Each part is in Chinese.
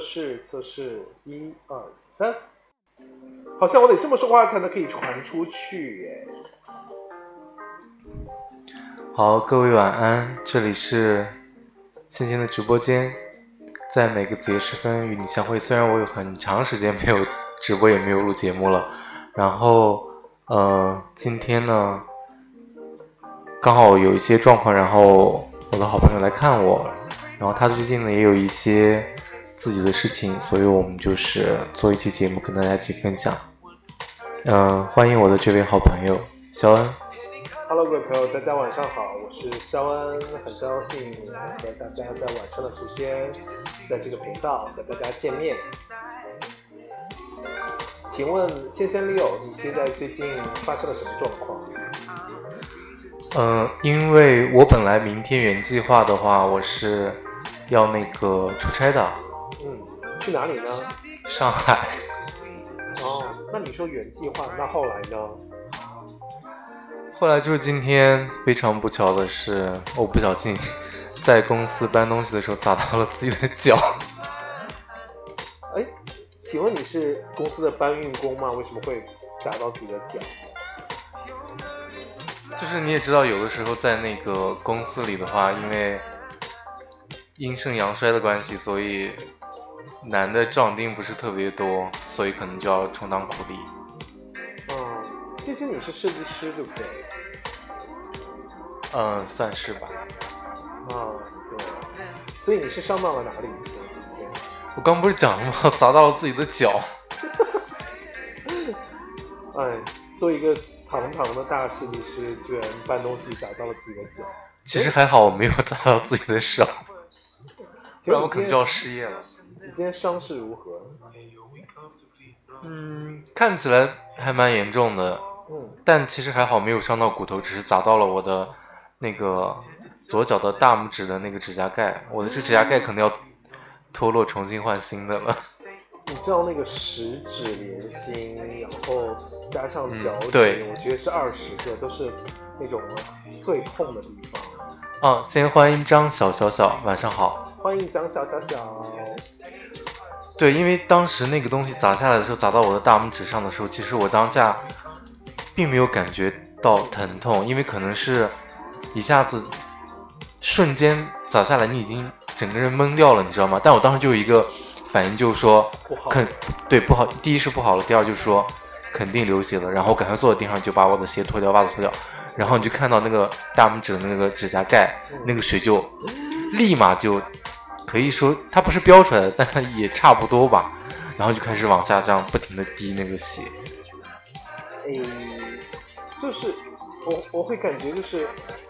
测试测试，一二三。好像我得这么说话才能可以传出去耶。好，各位晚安，这里是星星的直播间，在每个子夜时分与你相会。虽然我有很长时间没有直播，也没有录节目了，然后呃，今天呢，刚好有一些状况，然后我的好朋友来看我，然后他最近呢也有一些自己的事情，所以我们就是做一期节目跟大家一起分享。嗯，欢迎我的这位好朋友肖恩。Hello，各位朋友，大家晚上好，我是肖恩，很高兴和大家在晚上的时间，在这个频道和大家见面。请问仙仙 Leo，你现在最近发生了什么状况？嗯，因为我本来明天原计划的话，我是要那个出差的。嗯，去哪里呢？上海。哦，那你说原计划，那后来呢？后来就是今天非常不巧的是，我不小心 在公司搬东西的时候砸到了自己的脚。哎，请问你是公司的搬运工吗？为什么会砸到自己的脚？就是你也知道，有的时候在那个公司里的话，因为阴盛阳衰的关系，所以男的壮丁不是特别多，所以可能就要充当苦力。嗯，其实你是设计师，对不对？嗯，算是吧。啊，对。所以你是伤到了哪里？今天？我刚不是讲了吗？砸到了自己的脚。哎，做一个堂堂的大设计师，居然搬东西砸到了自己的脚。其实还好，我没有砸到自己的手，不然我可能就要失业了。你今天伤势如何？嗯，看起来还蛮严重的。嗯，但其实还好，没有伤到骨头，只是砸到了我的。那个左脚的大拇指的那个指甲盖，我的这指甲盖可能要脱落，重新换新的了。你知道那个十指连心，然后加上脚趾，我觉得是二十个，都是那种最痛的地方。嗯，先欢迎张小小小，晚上好。欢迎张小小小。对，因为当时那个东西砸下来的时候，砸到我的大拇指上的时候，其实我当下并没有感觉到疼痛，因为可能是。一下子，瞬间砸下来，你已经整个人懵掉了，你知道吗？但我当时就有一个反应，就是说，肯对不好。第一是不好了，第二就是说肯定流血了。然后赶快坐在地上，就把我的鞋脱掉，袜子脱掉。然后你就看到那个大拇指的那个指甲盖，那个水就立马就可以说它不是飙出来的，但它也差不多吧。然后就开始往下这样不停的滴那个血。嗯，就是。我我会感觉就是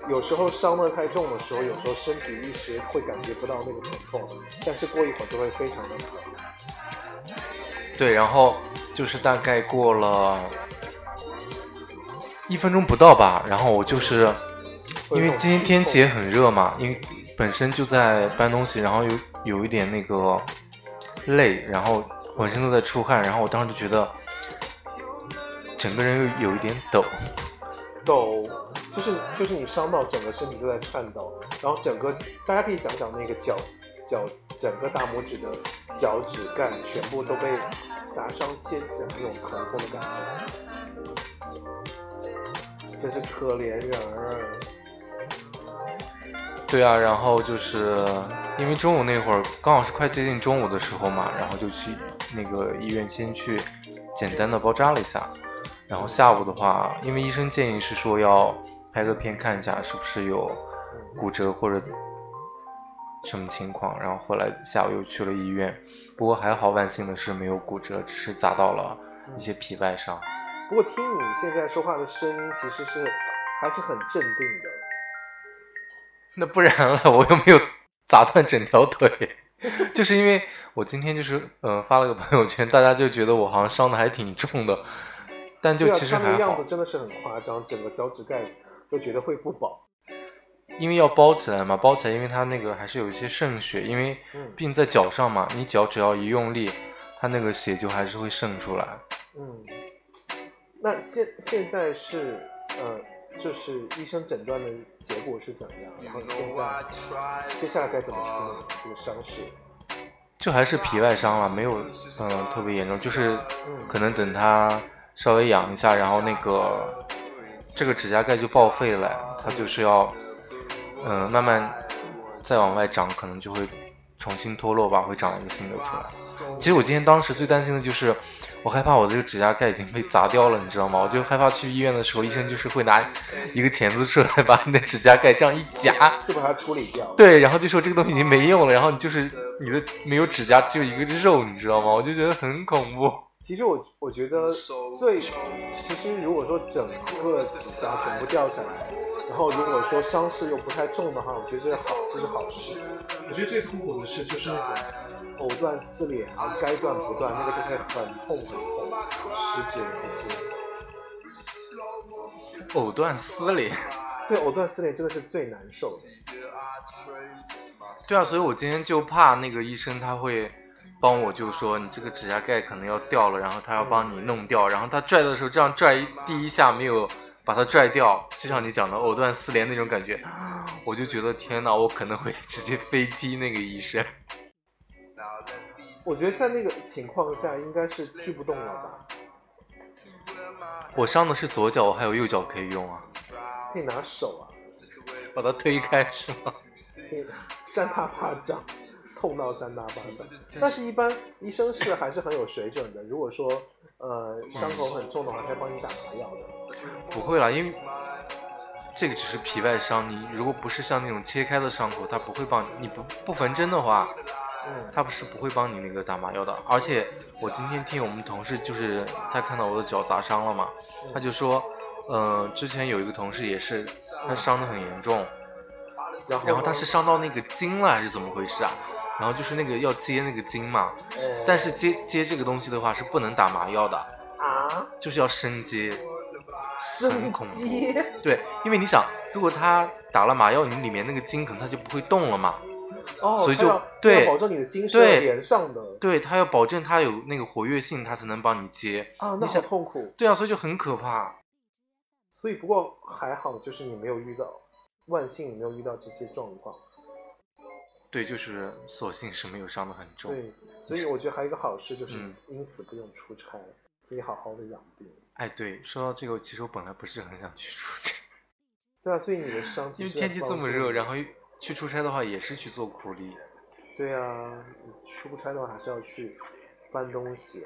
有时候伤的太重的时候，有时候身体一时会感觉不到那个疼痛，但是过一会儿就会非常的疼。对，然后就是大概过了一分钟不到吧，然后我就是因为今天天气也很热嘛，因为本身就在搬东西，然后有有一点那个累，然后浑身都在出汗，然后我当时就觉得整个人又有一点抖。抖，就是就是你伤到整个身体都在颤抖，然后整个大家可以想想那个脚脚整个大拇指的脚趾盖全部都被砸伤掀起来那种疼痛的感觉，真是可怜人儿。对啊，然后就是因为中午那会儿刚好是快接近中午的时候嘛，然后就去那个医院先去简单的包扎了一下。然后下午的话，因为医生建议是说要拍个片看一下是不是有骨折或者什么情况，然后后来下午又去了医院，不过还好，万幸的是没有骨折，只是砸到了一些皮外伤。不过听你现在说话的声音，其实是还是很镇定的。那不然了，我又没有砸断整条腿，就是因为我今天就是嗯发了个朋友圈，大家就觉得我好像伤的还挺重的，但就其实还好样子。真的是很夸张，整个脚趾盖都觉得会不保。因为要包起来嘛，包起来，因为它那个还是有一些渗血，因为病在脚上嘛，你脚只要一用力，它那个血就还是会渗出来。嗯，那现现在是呃，就是医生诊断的结果是怎么样？然后现在接下来该怎么处理这个伤势？就还是皮外伤了，没有嗯特别严重，就是可能等他稍微养一下，然后那个这个指甲盖就报废了，它就是要。嗯，慢慢再往外长，可能就会重新脱落吧，会长一个新的出来。其实我今天当时最担心的就是，我害怕我这个指甲盖已经被砸掉了，你知道吗？我就害怕去医院的时候，医生就是会拿一个钳子出来，把你的指甲盖这样一夹，就把它处理掉。对，然后就说这个东西已经没用了，然后你就是你的没有指甲，只有一个肉，你知道吗？我就觉得很恐怖。其实我我觉得最，其实如果说整个指甲全部掉下来。然后如果说伤势又不太重的话，我觉得这是好，这是好事。我觉得最痛苦的事就是那种藕断丝连，该断不断，那个就会很痛很痛，十指连心。藕断丝连，对，藕断丝连真的是最难受的。对啊，所以我今天就怕那个医生他会。帮我就说你这个指甲盖可能要掉了，然后他要帮你弄掉，然后他拽的时候这样拽第一下没有把它拽掉，就像你讲的藕断丝连那种感觉，我就觉得天哪，我可能会 直接飞踢那个医生。我觉得在那个情况下应该是踢不动了吧？我伤的是左脚，我还有右脚可以用啊。可以拿手啊，把它推开是吗？可以扇他巴掌。痛到三大巴掌，但是，一般医生是还是很有水准的。如果说，呃，伤口很重的话，他会帮你打麻药的。不会啦，因为这个只是皮外伤，你如果不是像那种切开的伤口，他不会帮你。你不不缝针的话，嗯，他不是不会帮你那个打麻药的。而且，我今天听我们同事，就是他看到我的脚砸伤了嘛，他就说，嗯，之前有一个同事也是，他伤的很严重，然后他是伤到那个筋了，还是怎么回事啊？然后就是那个要接那个筋嘛，但是接接这个东西的话是不能打麻药的啊，就是要生接，生接，对，因为你想，如果他打了麻药，你里面那个筋可能它就不会动了嘛，哦，所以就对，保证你的筋是连上的，对他要保证他有那个活跃性，他才能帮你接啊，那好痛苦，对啊，所以就很可怕，所以不过还好，就是你没有遇到，万幸你没有遇到这些状况。对，就是所幸是没有伤得很重。对，所以我觉得还有一个好事就是，因此不用出差，可以好好的养病。哎，对，说到这个，其实我本来不是很想去出差。对啊，所以你的伤，因为天气这么热，然后去出差的话也是去做苦力。对啊，出差的话还是要去搬东西。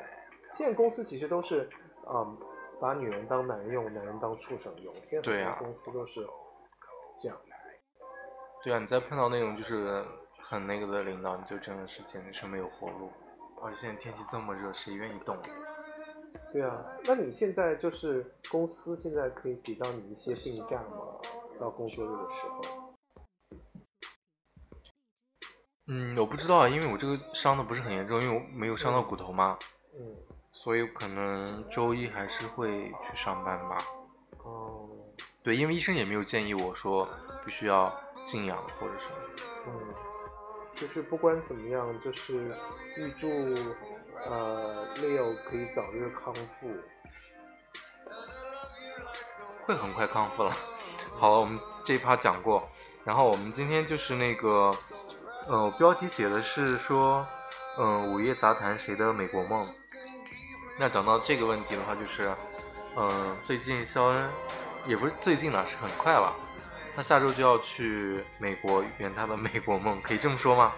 现在公司其实都是，嗯，把女人当男人用，男人当畜生用。现在很多公司都是这样子。对啊，你再碰到那种就是。很那个的领导，你就真的是简直是没有活路。而且现在天气这么热，谁愿意动？对啊，那你现在就是公司现在可以给到你一些病假吗？到工作日的时候？嗯，我不知道啊，因为我这个伤的不是很严重，因为我没有伤到骨头嘛。嗯。所以可能周一还是会去上班吧。哦。对，因为医生也没有建议我说必须要静养或者什么。嗯。就是不管怎么样，就是预祝呃 Leo 可以早日康复，会很快康复了。好了，我们这一趴讲过，然后我们今天就是那个，呃，标题写的是说，嗯，午夜杂谈谁的美国梦？那讲到这个问题的话，就是，嗯，最近肖恩也不是最近了，是很快了。他下周就要去美国圆他的美国梦，可以这么说吗？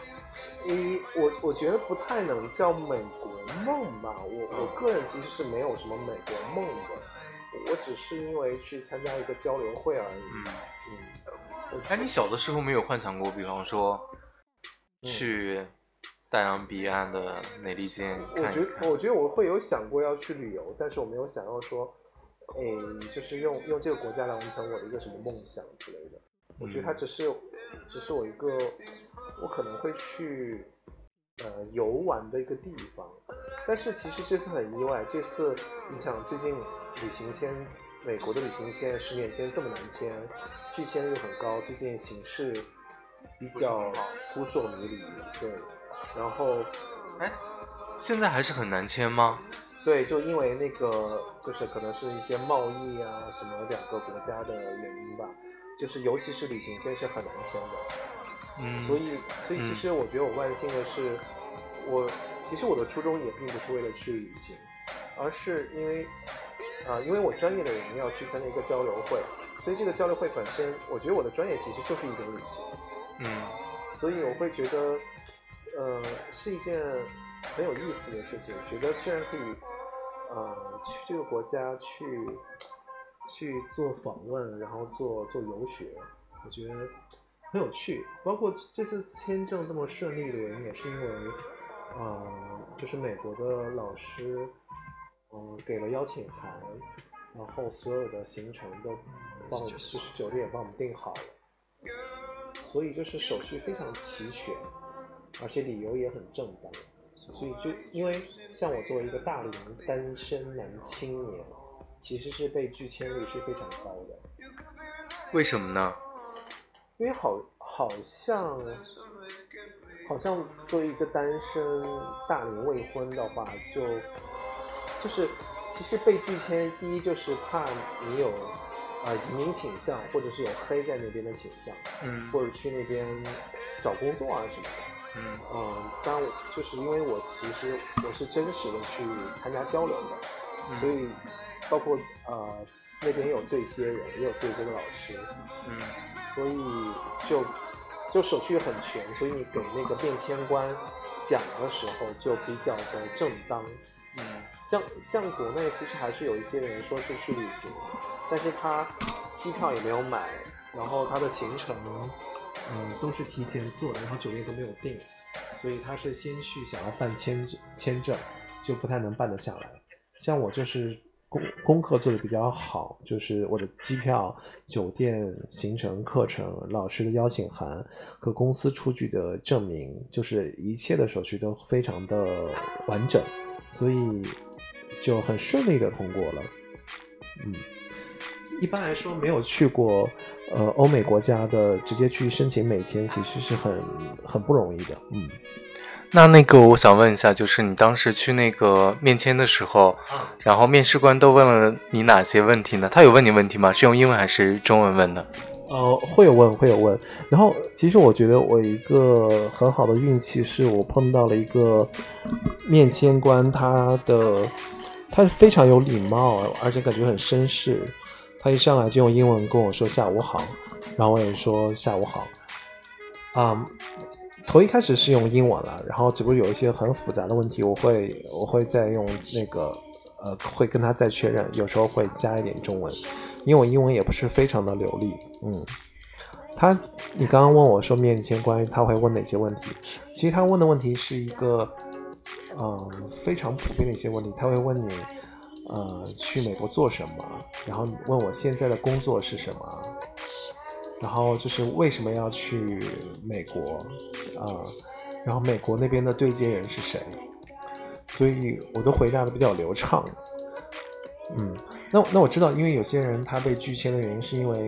一，我我觉得不太能叫美国梦吧。我我个人其实是没有什么美国梦的，我只是因为去参加一个交流会而已。嗯嗯。哎，你小的时候没有幻想过，比方说去大洋彼岸的美利坚我觉得，。我觉得我会有想过要去旅游，但是我没有想要说，诶，就是用用这个国家来完成我的一个什么梦想之类的。我觉得它嗯只是只是我一个我可能会去呃游玩的一个地方。但是其实这次很意外，这次你想最近旅行签，美国的旅行签十年签这么难签，拒签率很高，最近形势比较扑朔迷离，对，然后。哎，现在还是很难签吗？对，就因为那个，就是可能是一些贸易啊，什么两个国家的原因吧，就是尤其是旅行签是很难签的，嗯，所以，所以其嗯。实我觉得我万幸的是，我其实我的初衷也并不是为了去旅行，而是因为，啊、因为我专业的人要去参加一个交流会，所以这个交流会本身，我觉得我的专业其实就是一种旅行，嗯。所以我会觉得，呃，是一件很有意思的事情。觉得居然可以，呃，去这个国家去去做访问，然后做做游学，我觉得很有趣。包括这次签证这么顺利的原因，也是因为，呃，就是美国的老师，嗯、给了邀请函，然后所有的行程都帮我，就是酒店也帮我们订好了。所以就是手续非常齐全，而且理由也很正当，所以就因为像我作为一个大龄单身男青年，其实是被拒签率是非常高的，为什么呢？因为好好像好像作为一个单身大龄未婚的话，就就是其实被拒签，第一就是怕你有呃移民倾向，或者是有黑在那边的倾向。嗯或者去那边找工作啊什么的。嗯。嗯，当然就是因为我其实我是真实的去参加交流的，嗯。所以包括呃那边有对接人，也有对接的老师，嗯。所以就就手续很全，所以你给那个变签官讲的时候就比较的正当。嗯。像像国内其实还是有一些人说是去旅行，但是他机票也没有买，然后他的行程，嗯，都是提前做的，然后酒店都没有订，所以他是先去想要办签签证，就不太能办得下来。像我就是功功课做的比较好，就是我的机票、酒店、行程、课程、老师的邀请函和公司出具的证明，就是一切的手续都非常的完整，所以就很顺利的通过了。嗯，一般来说没有去过呃欧美国家的，直接去申请美签，其实是很很不容易的。嗯，那那个，我想问一下，就是你当时去那个面签的时候，然后面试官都问了你哪些问题呢？他有问你问题吗？是用英文还是中文问的？呃，会有问，会有问。然后，其实我觉得我一个很好的运气是我碰到了一个面签官，他的他是非常有礼貌，而且感觉很绅士。他一上来就用英文跟我说下午好，然后我也说下午好。啊、头一开始是用英文了，然后只不过有一些很复杂的问题，我会我会再用那个呃，会跟他再确认，有时候会加一点中文，因为我英文也不是非常的流利。嗯，他你刚刚问我说面签关于他会问哪些问题，其实他问的问题是一个嗯非常普遍的一些问题，他会问你呃去美国做什么，然后问我现在的工作是什么。然后就是为什么要去美国啊、然后美国那边的对接人是谁？所以我都回答的比较流畅。嗯，那那我知道，因为有些人他被拒签的原因是因为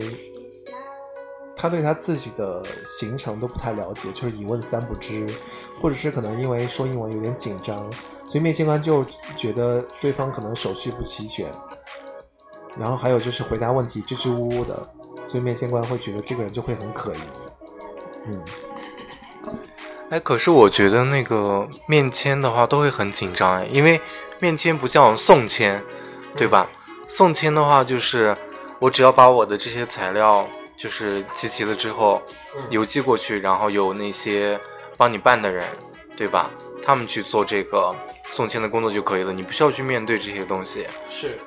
他对他自己的行程都不太了解，就是一问三不知，或者是可能因为说英文有点紧张，所以面签官就觉得对方可能手续不齐全，然后还有就是回答问题支支吾吾的，所以面签官会觉得这个人就会很可疑。嗯，哎，可是我觉得那个面签的话都会很紧张哎，因为面签不像送签，对吧？送签的话就是我只要把我的这些材料就是集齐了之后嗯邮寄过去，然后有那些帮你办的人，对吧？他们去做这个送签的工作就可以了，你不需要去面对这些东西。是。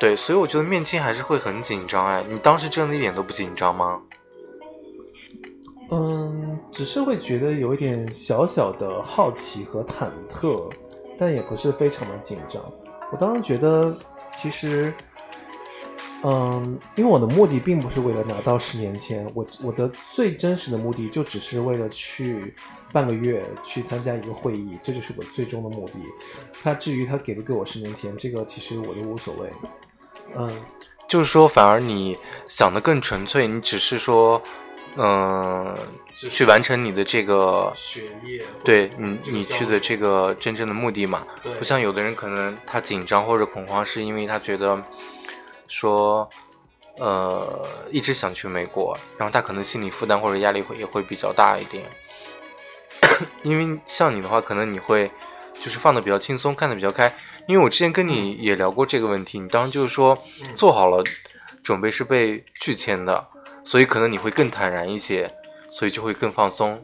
对，所以我觉得面签还是会很紧张哎。你当时真的一点都不紧张吗？嗯，只是会觉得有一点小小的好奇和忐忑，但也不是非常的紧张。我当时觉得，其实，嗯，因为我的目的并不是为了拿到十年签，我我的最真实的目的就只是为了去半个月去参加一个会议，这就是我最终的目的。他至于他给不给我十年签，这个其实我都无所谓。嗯，就是说，反而你想的更纯粹，你只是说。嗯，去完成你的这个学业，对你你去的这个真正的目的嘛？不像有的人可能他紧张或者恐慌，是因为他觉得说，呃，一直想去美国，然后他可能心理负担或者压力会也会比较大一点。因为像你的话，可能你会就是放的比较轻松，看的比较开。因为我之前跟你也聊过这个问题，你当时就是说做好了准备是被拒签的。所以可能你会更坦然一些，所以就会更放松，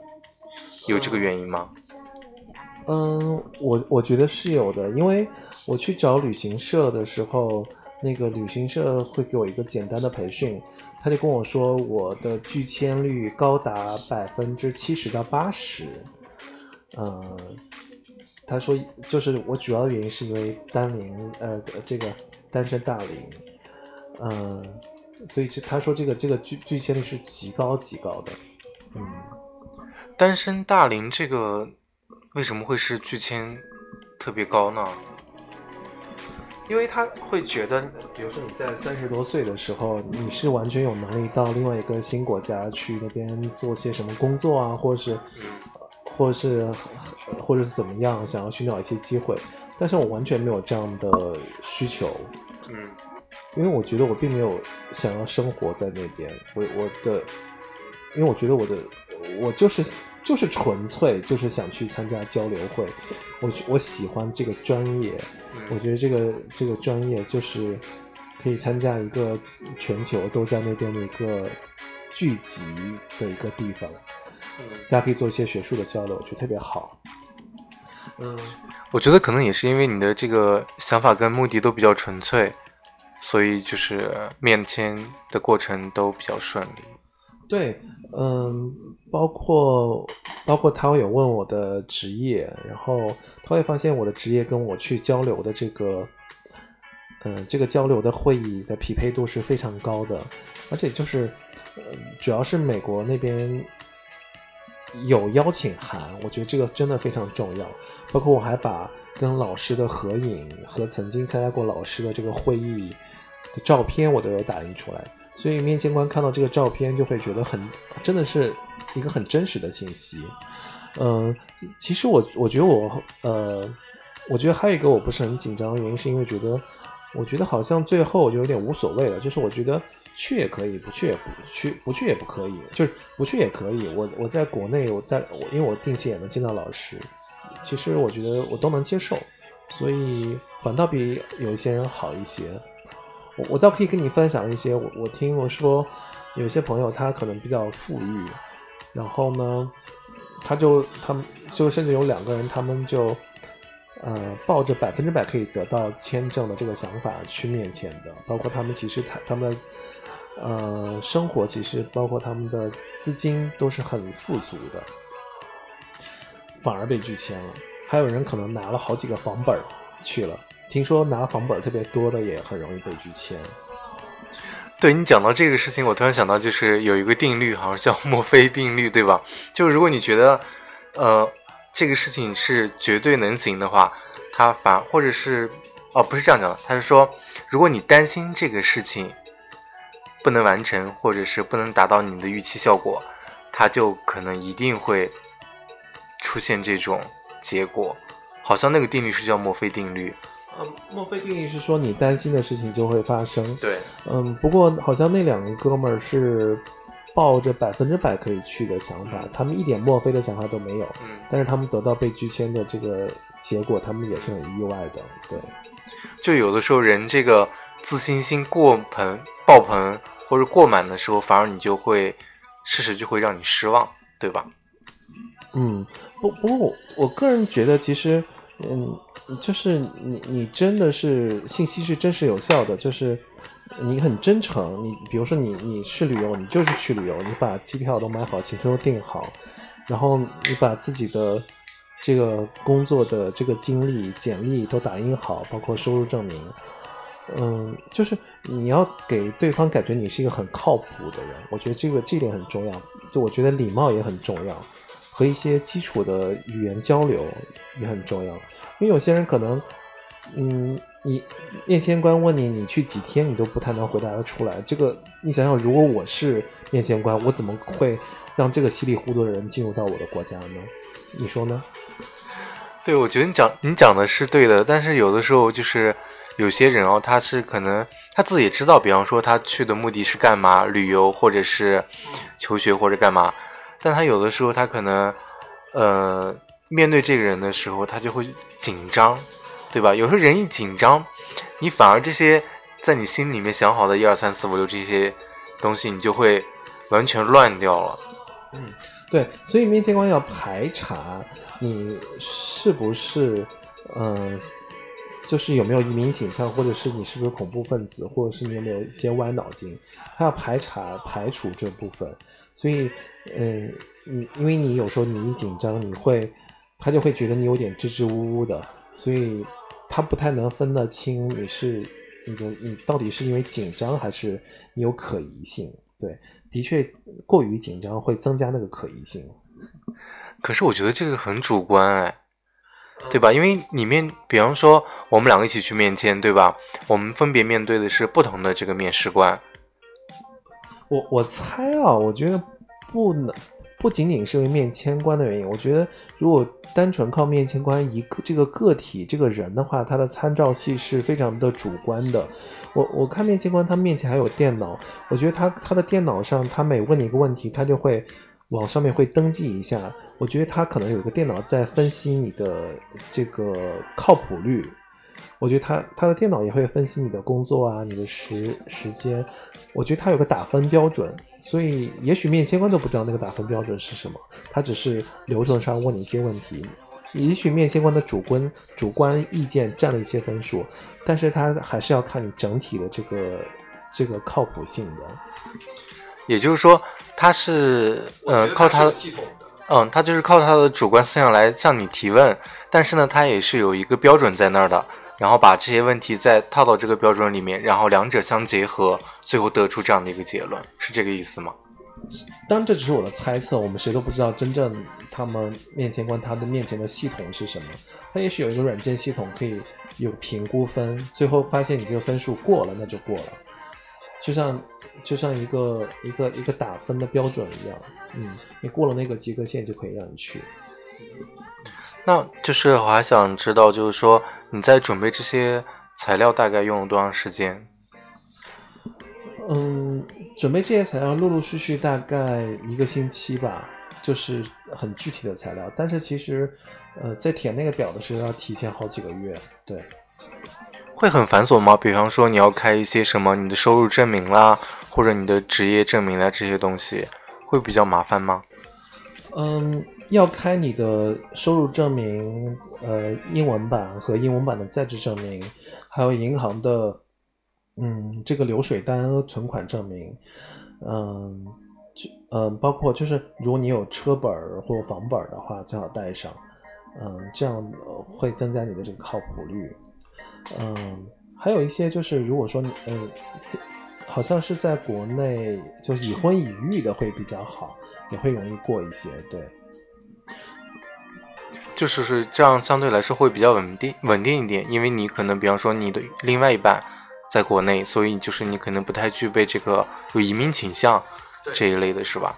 有这个原因吗？嗯，我我觉得是有的，因为我去找旅行社的时候，那个旅行社会给我一个简单的培训，他就跟我说我的拒签率高达百分之七十到八十。嗯，他说就是我主要的原因是因为单龄，呃，这个单身大龄，嗯。所以这他说这个这个拒拒签率是极高极高的，嗯，单身大龄这个为什么会是拒签特别高呢？因为他会觉得，比如说你在三十多岁的时候，你是完全有能力到另外一个新国家去那边做些什么工作啊，或者是，或者是，或者是怎么样，想要寻找一些机会，但是我完全没有这样的需求，嗯。因为我觉得我并没有想要生活在那边，我我的，因为我觉得我的我就是就是纯粹就是想去参加交流会，我我喜欢这个专业，我觉得这个这个专业就是可以参加一个全球都在那边的一个聚集的一个地方，大家可以做一些学术的交流，我觉得特别好。嗯，我觉得可能也是因为你的这个想法跟目的都比较纯粹。所以就是面签的过程都比较顺利。对，嗯，包括包括他会有问我的职业，然后他会发现我的职业跟我去交流的这个，嗯，这个交流的会议的匹配度是非常高的，而且就是，嗯主要是美国那边有邀请函，我觉得这个真的非常重要。包括我还把跟老师的合影和曾经参加过老师的这个会议。的照片我都有打印出来，所以面签官看到这个照片就会觉得很，真的是一个很真实的信息。嗯，其实我我觉得我呃，我觉得还有一个我不是很紧张的原因，是因为觉得我觉得好像最后我就有点无所谓了，就是我觉得去也可以，不去也不去，不去也不可以，就是不去也可以。我我在国内，我在我因为我定期也能见到老师，其实我觉得我都能接受，所以反倒比有一些人好一些。我我倒可以跟你分享一些，我我听我说，有些朋友他可能比较富裕，然后呢，他就他们就甚至有两个人，他们就呃抱着百分之百可以得到签证的这个想法去面签的，包括他们其实他他们呃生活其实包括他们的资金都是很富足的，反而被拒签了，还有人可能拿了好几个房本去了。听说拿房本特别多的也很容易被拒签。对你讲到这个事情，我突然想到，就是有一个定律，好像叫墨菲定律，对吧？就是如果你觉得，呃，这个事情是绝对能行的话，他反或者是，哦，不是这样讲的，他是说，如果你担心这个事情不能完成，或者是不能达到你的预期效果，他就可能一定会出现这种结果。好像那个定律是叫墨菲定律。墨菲定律是说你担心的事情就会发生。对，嗯，不过好像那两个哥们儿是抱着百分之百可以去的想法，他们一点墨菲的想法都没有。嗯，但是他们得到被拒签的这个结果，他们也是很意外的。对，就有的时候人这个自信心过盆、爆棚或者过满的时候，反而你就会事实就会让你失望，对吧？嗯，不，不过我我个人觉得，其实，嗯。就是你，你真的是信息是真实有效的。就是，你很真诚，你比如说你你是旅游，你就是去旅游，你把机票都买好，行程都定好，然后你把自己的这个工作的这个经历、简历都打印好，包括收入证明。嗯，就是你要给对方感觉你是一个很靠谱的人，我觉得这个这点很重要。就我觉得礼貌也很重要，和一些基础的语言交流也很重要。因为有些人可能，嗯，你面签官问你你去几天，你都不太能回答得出来。这个你想想，如果我是面签官，我怎么会让这个稀里糊涂的人进入到我的国家呢？你说呢？对，我觉得你讲你讲的是对的，但是有的时候就是有些人哦，他是可能他自己知道，比方说他去的目的是干嘛，旅游或者是求学或者干嘛，但他有的时候他可能呃面对这个人的时候，他就会紧张，对吧？有时候人一紧张，你反而这些在你心里面想好的一二三四五六这些东西，你就会完全乱掉了。嗯，对，所以面签官要排查你是不是，嗯、就是有没有移民倾向，或者是你是不是恐怖分子，或者是你有没有一些歪脑筋，他要排查排除这部分。所以，嗯，你因为你有时候你一紧张，你会他就会觉得你有点支支吾吾的，所以他不太能分得清你是你的你到底是因为紧张还是你有可疑性。对，的确过于紧张会增加那个可疑性。可是我觉得这个很主观哎，对吧？因为里面，比方说我们两个一起去面签，对吧？我们分别面对的是不同的这个面试官。我我猜啊，我觉得不能不仅仅是因为面签官的原因，我觉得如果单纯靠面签官一个这个个体这个人的话，他的参照系是非常的主观的。我我看面签官他面前还有电脑，我觉得他他的电脑上他每问你一个问题，他就会往上面会登记一下。我觉得他可能有一个电脑在分析你的这个靠谱率。我觉得他他的电脑也会分析你的工作啊，你的时时间。我觉得他有个打分标准，所以也许面签官都不知道那个打分标准是什么，他只是流程上问你一些问题。也许面签官的主观主观意见占了一些分数，但是他还是要看你整体的这个这个靠谱性的。也就是说，他是呃靠他的系统。嗯，他就是靠他的主观思想来向你提问，但是呢，他也是有一个标准在那儿的，然后把这些问题再套到这个标准里面，然后两者相结合，最后得出这样的一个结论，是这个意思吗？当然，这只是我的猜测，我们谁都不知道真正他们面前关他的面前的系统是什么。他也许有一个软件系统可以有评估分，最后发现你这个分数过了，那就过了，就像就像一个一个一个打分的标准一样，嗯，你过了那个及格线就可以让你去。那就是我还想知道，就是说你在准备这些材料大概用了多长时间？嗯，准备这些材料陆陆续续大概一个星期吧，就是很具体的材料。但是其实，呃，在填那个表的时候要提前好几个月。对，会很繁琐吗？比方说你要开一些什么你的收入证明啦，或者你的职业证明啦这些东西，会比较麻烦吗？嗯，要开你的收入证明，呃，英文版和英文版的在职证明，还有银行的，嗯，这个流水单、存款证明，嗯，就嗯，包括就是如果你有车本或房本的话，最好带上，嗯，这样会增加你的这个靠谱率，嗯，还有一些就是如果说你，嗯，好像是在国内就已婚已育的会比较好。也会容易过一些，对，就是是这样，相对来说会比较稳定，稳定一点。因为你可能，比方说你的另外一半在国内，所以就是你可能不太具备这个有移民倾向这一类的，是吧？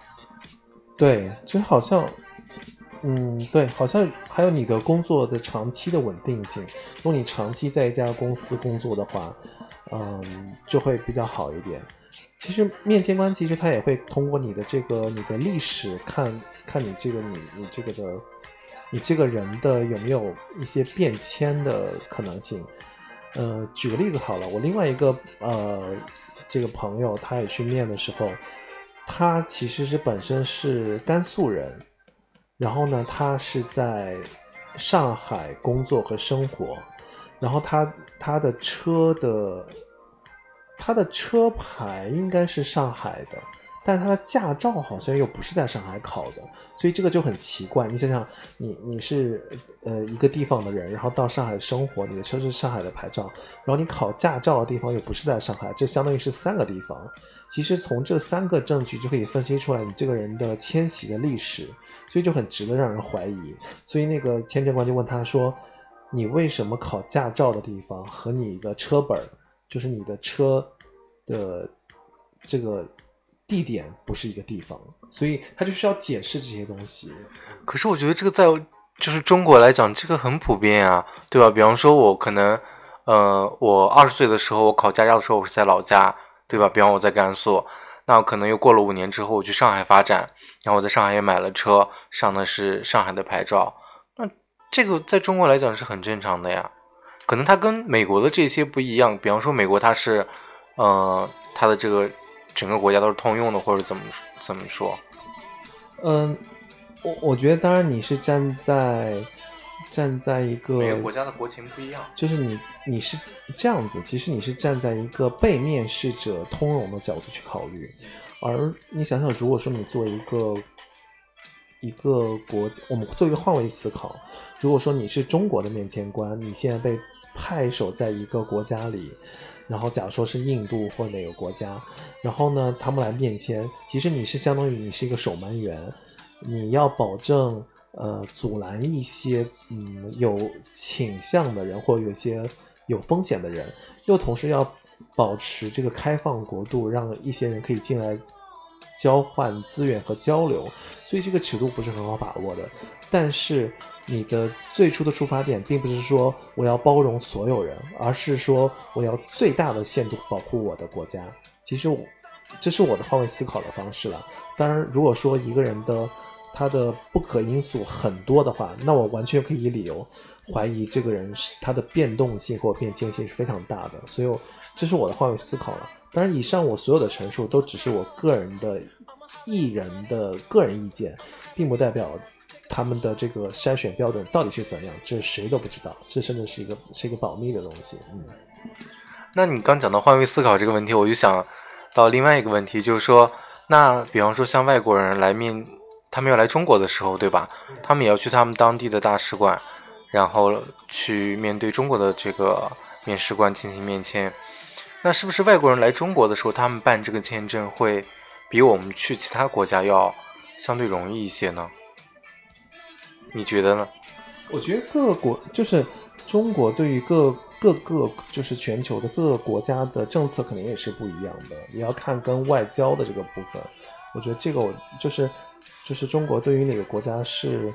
对，就好像，嗯，对，好像还有你的工作的长期的稳定性。如果你长期在一家公司工作的话，嗯，就会比较好一点。其实面签官其实他也会通过你的这个你的历史看看你这个你你这个的你这个人的有没有一些变迁的可能性。呃，举个例子好了，我另外一个呃这个朋友他也去面的时候，他其实是本身是甘肃人，然后呢他是在上海工作和生活，然后他他的车的。他的车牌应该是上海的，但是他的驾照好像又不是在上海考的，所以这个就很奇怪。你想想，你你是呃一个地方的人，然后到上海生活，你的车是上海的牌照，然后你考驾照的地方又不是在上海，这相当于是三个地方。其实从这三个证据就可以分析出来你这个人的迁徙的历史，所以就很值得让人怀疑。所以那个签证官就问他说：“你为什么考驾照的地方和你的车本儿，就是你的车的这个地点不是一个地方？”所以他就需要解释这些东西。可是我觉得这个在就是中国来讲，这个很普遍啊，对吧？比方说，我可能，呃，我二十岁的时候，我考驾照的时候，我是在老家。对吧？比方我在甘肃，那可能又过了五年之后，我去上海发展，然后我在上海也买了车，上的是上海的牌照。那这个在中国来讲是很正常的呀。可能它跟美国的这些不一样。比方说美国它是，呃，它的这个整个国家都是通用的，或者怎么怎么说？嗯，我我觉得当然你是站在。站在一个每个国家的国情不一样，就是你你是这样子，其实你是站在一个被面试者通融的角度去考虑，而你想想，如果说你做一个一个国，我们做一个换位思考，如果说你是中国的面签官，你现在被派守在一个国家里，然后假如说是印度或哪个国家，然后呢，他们来面签，其实你是相当于你是一个守门员，你要保证。呃，阻拦一些嗯有倾向的人，或者有些有风险的人，又同时要保持这个开放国度，让一些人可以进来交换资源和交流，所以这个尺度不是很好把握的。但是你的最初的出发点，并不是说我要包容所有人，而是说我要最大的限度保护我的国家。其实我，这是我的换位思考的方式了。当然，如果说一个人的。他的不可因素很多的话，那我完全可以理由怀疑这个人是他的变动性或变迁性是非常大的，所以这是我的换位思考了。当然，以上我所有的陈述都只是我个人的艺人的个人意见，并不代表他们的这个筛选标准到底是怎样，这谁都不知道，这甚至是一个是一个保密的东西。嗯，那你刚讲到换位思考这个问题，我就想到另外一个问题，就是说，那比方说像外国人来面。他们要来中国的时候，对吧？他们也要去他们当地的大使馆，然后去面对中国的这个面试官进行面签。那是不是外国人来中国的时候，他们办这个签证会比我们去其他国家要相对容易一些呢？你觉得呢？我觉得各国就是中国对于各各个就是全球的各个国家的政策肯定也是不一样的，也要看跟外交的这个部分。我觉得这个我就是。就是中国对于哪个国家是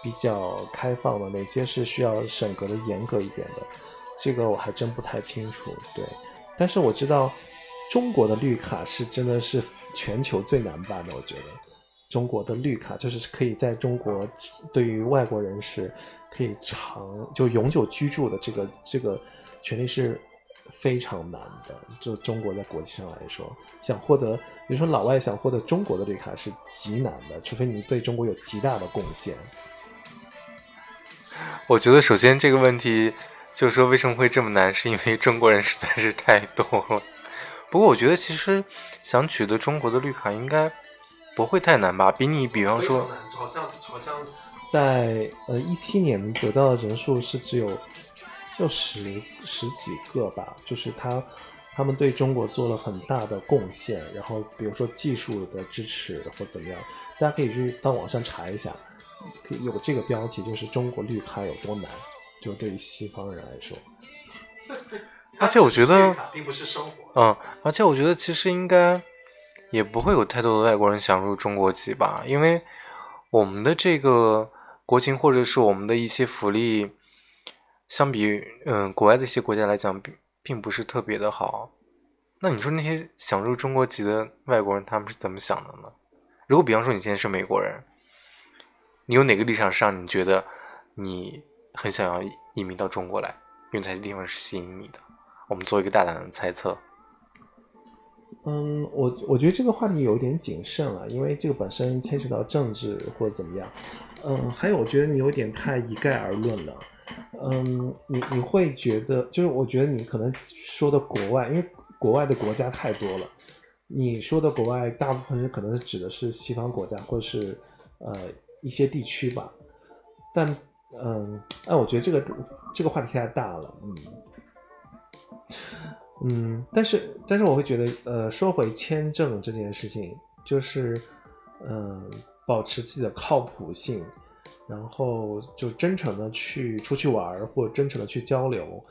比较开放的，哪些是需要审核的严格一点的，这个我还真不太清楚。对，但是我知道中国的绿卡是真的是全球最难办的。我觉得中国的绿卡就是可以在中国对于外国人士可以长就永久居住的这个这个权利是。非常难的，就中国在国际上来说，想获得，比如说老外想获得中国的绿卡是极难的，除非你对中国有极大的贡献。我觉得首先这个问题就是说为什么会这么难，是因为中国人实在是太多了。不过我觉得其实想取得中国的绿卡应该不会太难吧？比你比方说，好像好像在呃一七年得到的人数是只有。就十十几个吧，就是他，他们对中国做了很大的贡献，然后比如说技术的支持或怎么样，大家可以去到网上查一下，可以有这个标题，就是中国绿卡有多难，就对于西方人来说。而且我觉得，并不是生活。嗯，而且我觉得其实应该也不会有太多的外国人想入中国籍吧，因为我们的这个国情或者是我们的一些福利。相比嗯，国外的一些国家来讲，并并不是特别的好。那你说那些想入中国籍的外国人，他们是怎么想的呢？如果比方说你现在是美国人，你有哪个立场上你觉得你很想要移民到中国来，因为哪些地方是吸引你的？我们做一个大胆的猜测。嗯，我我觉得这个话题有一点谨慎了，因为这个本身牵扯到政治或者怎么样。嗯，还有我觉得你有点太一概而论了。嗯，你你会觉得，就是我觉得你可能说的国外，因为国外的国家太多了。你说的国外，大部分可能指的是西方国家，或者是呃一些地区吧。但嗯，哎，我觉得这个这个话题太大了，嗯嗯，但是但是我会觉得，呃，说回签证这件事情，就是嗯，保持自己的靠谱性，然后就真诚的去出去玩，或者真诚的去交流，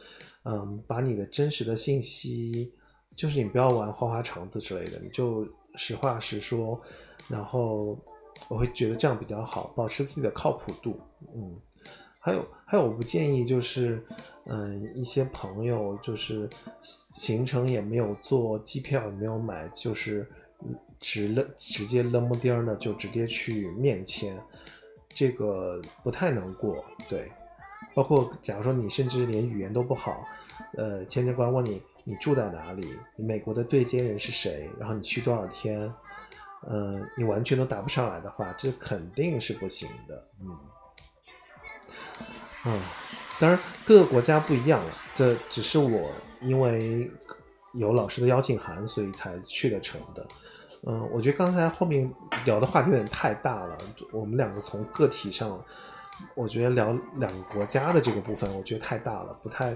嗯，把你的真实的信息。就是你不要玩花花肠子之类的，你就实话实说，然后我会觉得这样比较好，保持自己的靠谱度。嗯，还有还有，我不建议就是，嗯，一些朋友就是行程也没有做，机票也没有买，就是直扔直接扔不丁的就直接去面签，这个不太能过。对，包括假如说你甚至连语言都不好，呃，签证官问你。你住在哪里？你美国的对接人是谁？然后你去多少天？嗯，你完全都答不上来的话，这肯定是不行的。嗯，嗯，当然各个国家不一样了，这只是我因为有老师的邀请函，所以才去得成的。嗯，我觉得刚才后面聊的话题有点太大了，我们两个从个体上，我觉得聊两个国家的这个部分，我觉得太大了，不太。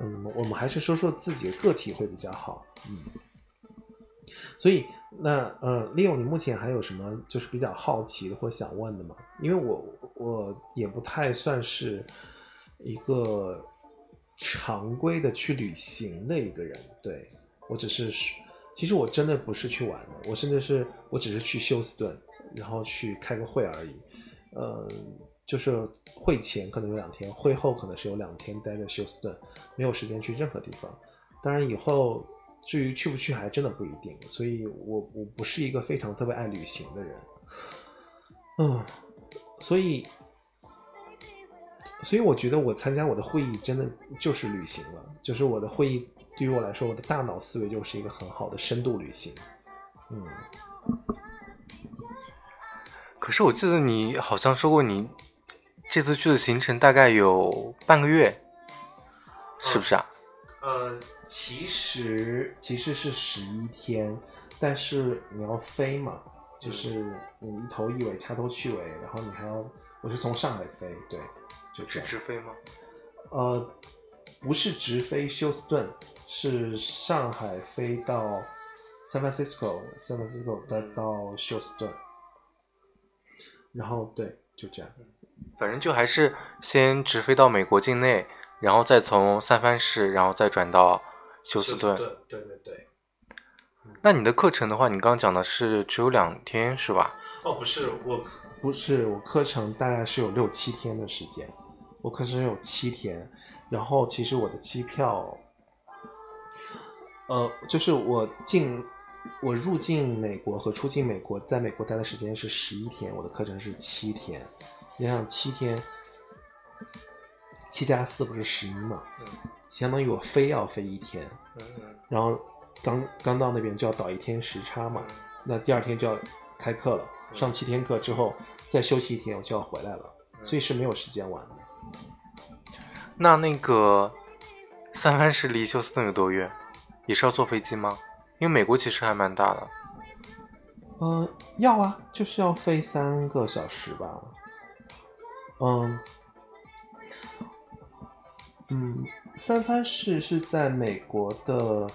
嗯，我们还是说说自己的个体会比较好。嗯，所以那呃，Leo，你目前还有什么就是比较好奇的或想问的吗？因为我我也不太算是一个常规的去旅行的一个人，对我只是其实我真的不是去玩的，我甚至是我只是去休斯顿，然后去开个会而已，嗯。就是会前可能有两天，会后可能是有两天待在休斯顿，没有时间去任何地方。当然以后至于去不去还真的不一定，所以我我不是一个非常特别爱旅行的人。嗯，所以所以我觉得我参加我的会议真的就是旅行了，就是我的会议对于我来说，我的大脑思维就是一个很好的深度旅行。嗯。可是我记得你好像说过你。这次去的行程大概有半个月，是不是啊？呃，其实其实是十一天，但是你要飞嘛，就是你一头一尾掐头去尾，然后你还要，我是从上海飞，对，就这样。直飞吗？呃，不是直飞休斯顿，是上海飞到 San Francisco，San Francisco 再到休斯顿，然后对，就这样。反正就还是先直飞到美国境内，然后再从三藩市，然后再转到休斯顿。对对对。那你的课程的话，你刚刚讲的是只有两天是吧？哦，不是，我不是，我课程大概是有六七天的时间。我课程有七天，然后其实我的机票，呃，就是我进我入境美国和出境美国，在美国待的时间是十一天，我的课程是七天。你想七天，七加四不是十一嘛？嗯，相当于我非要飞一天，嗯然后刚刚到那边就要倒一天时差嘛，那第二天就要开课了，上七天课之后再休息一天，我就要回来了，所以是没有时间玩的。那那个三藩市离休斯顿有多远？也是要坐飞机吗？因为美国其实还蛮大的。嗯，要啊，就是要飞三个小时吧。嗯，嗯，三藩市是在美国的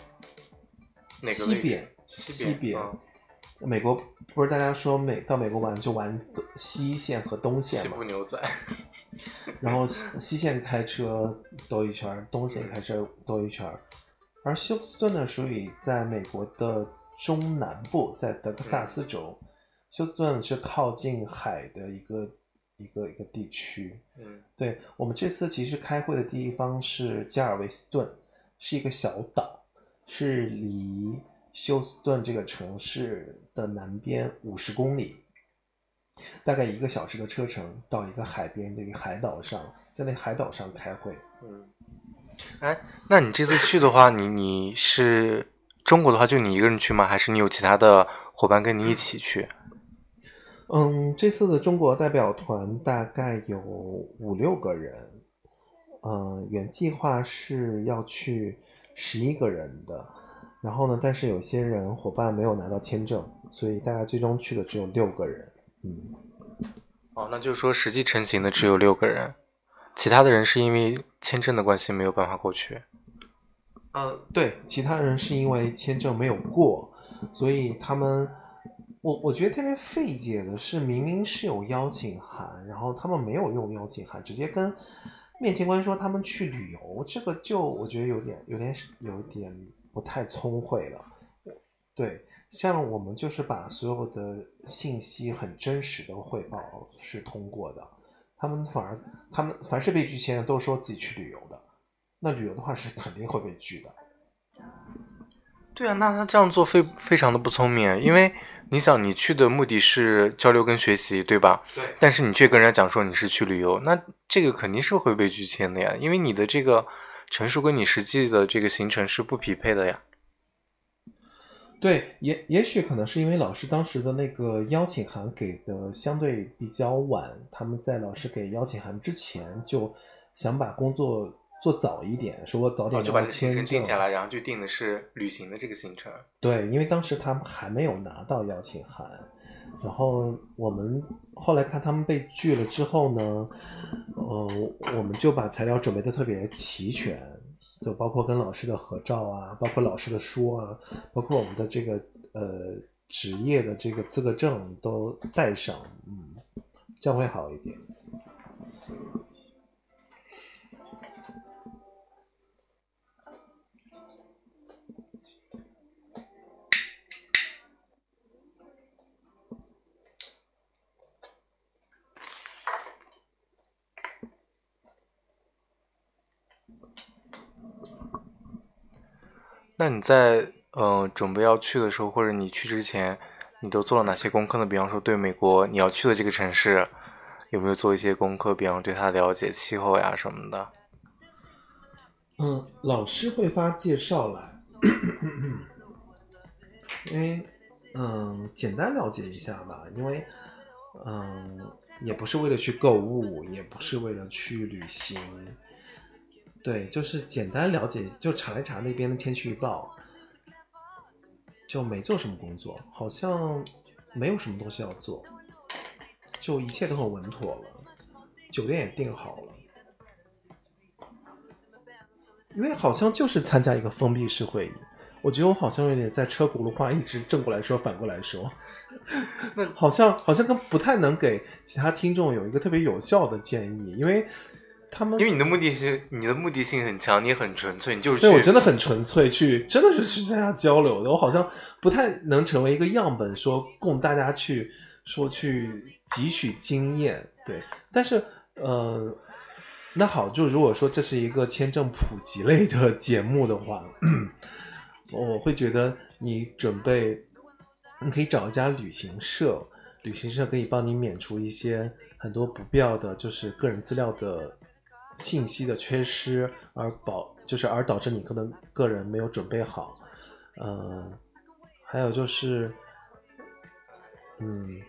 西边，西边。美国不是大家说美到美国玩就玩西线和东线嘛？西部牛仔。然后西线开车兜一圈，东线开车兜一圈。而休斯顿呢，属于在美国的中南部，在德克萨斯州。休斯顿是靠近海的一个。一个一个地区，嗯，对我们这次其实开会的地方是加尔维斯顿，是一个小岛，是离休斯顿这个城市的南边五十公里，大概一个小时的车程到一个海边的一个海岛上，在那海岛上开会。嗯，哎，那你这次去的话，你你是中国的话，就你一个人去吗？还是你有其他的伙伴跟你一起去？嗯，这次的中国代表团大概有五六个人，嗯，原计划是要去十一个人的，然后呢，但是有些人伙伴没有拿到签证，所以大家最终去的只有六个人。嗯，哦，那就是说实际成型的只有六个人，其他的人是因为签证的关系没有办法过去。嗯，对，其他人是因为签证没有过，所以他们，我我觉得特别费解的是，明明是有邀请函，然后他们没有用邀请函，直接跟面签官说他们去旅游，这个就我觉得有点有点有点不太聪慧了。对，像我们就是把所有的信息很真实的汇报是通过的，他们反而他们凡是被拒签的都说自己去旅游的。那旅游的话是肯定会被拒的。对啊，那他这样做非非常的不聪明，因为你想，你去的目的是交流跟学习，对吧？对。但是你却跟人家讲说你是去旅游，那这个肯定是会被拒签的呀，因为你的这个陈述跟你实际的这个行程是不匹配的呀。对，也也许可能是因为老师当时的那个邀请函给的相对比较晚，他们在老师给邀请函之前就想把工作。做早一点，说我早点就把行程定下来，然后就定的是旅行的这个行程。对，因为当时他们还没有拿到邀请函，然后我们后来看他们被拒了之后呢，呃，我们就把材料准备的特别齐全，就包括跟老师的合照啊，包括老师的书啊，包括我们的这个呃职业的这个资格证都带上，嗯，这样会好一点。那你在嗯准备要去的时候，或者你去之前，你都做了哪些功课呢？比方说对美国你要去的这个城市，有没有做一些功课？比方对它了解气候呀什么的。嗯，老师会发介绍来，因为嗯简单了解一下吧，因为嗯也不是为了去购物，也不是为了去旅行。对，就是简单了解，就查一查那边的天气预报，就没做什么工作，好像没有什么东西要做，就一切都很稳妥了，酒店也订好了，因为好像就是参加一个封闭式会议，我觉得我好像有点在车轱辘话，一直正过来说，反过来说，那好像好像跟不太能给其他听众有一个特别有效的建议，因为。他们因为你的目的是你的目的性很强，你很纯粹，你就是对我真的很纯粹，去真的是去参加交流的。我好像不太能成为一个样本，说供大家去说去汲取经验。对，但是呃，那好，就如果说这是一个签证普及类的节目的话，我会觉得你准备你可以找一家旅行社，旅行社可以帮你免除一些很多不必要的就是个人资料的。信息的缺失而保就是而导致你可能个人没有准备好，嗯，还有就是，嗯，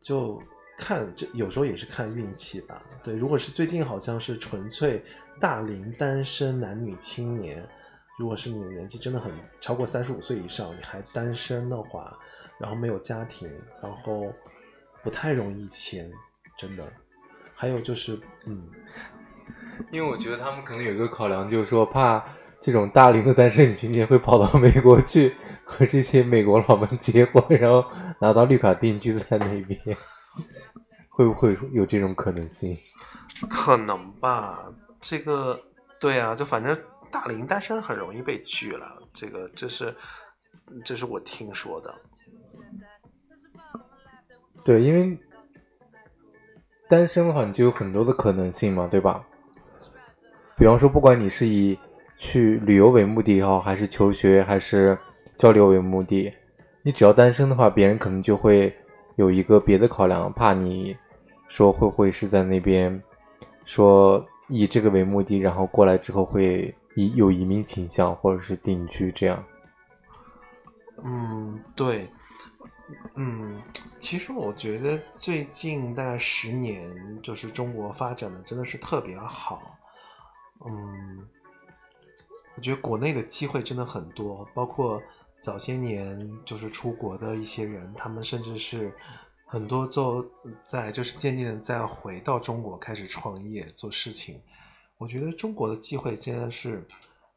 就看这有时候也是看运气吧。对，如果是最近好像是纯粹大龄单身男女青年，如果是你年纪真的很超过三十五岁以上，你还单身的话，然后没有家庭，然后不太容易签，真的。还有就是，嗯，因为我觉得他们可能有一个考量，就是说怕这种大龄的单身女青年会跑到美国去和这些美国佬们结婚，然后拿到绿卡定居在那边，会不会有这种可能性？可能吧，这个对啊，就反正大龄单身很容易被拒了，这个这是这是我听说的。对，因为。单身的话，你就有很多的可能性嘛，对吧？比方说，不管你是以去旅游为目的也好，还是求学，还是交流为目的，你只要单身的话，别人可能就会有一个别的考量，怕你说会不会是在那边说以这个为目的，然后过来之后会移有移民倾向，或者是定居这样。嗯，对。嗯，其实我觉得最近大概十年，就是中国发展的真的是特别好。嗯，我觉得国内的机会真的很多，包括早些年就是出国的一些人，他们甚至是很多做在就是渐渐的在回到中国开始创业做事情。我觉得中国的机会现在是，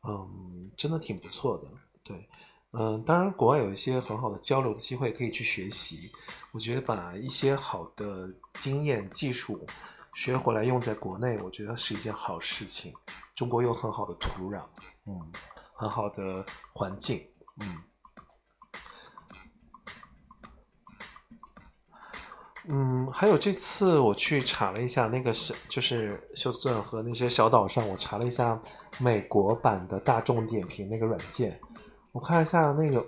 嗯，真的挺不错的。对，嗯，当然国外有一些很好的交流的机会可以去学习。我觉得把一些好的经验技术学回来用在国内，我觉得是一件好事情。中国有很好的土壤，嗯，很好的环境，嗯。嗯，还有这次我去查了一下，那个是就是休斯顿和那些小岛上，我查了一下美国版的大众点评那个软件，我看一下那个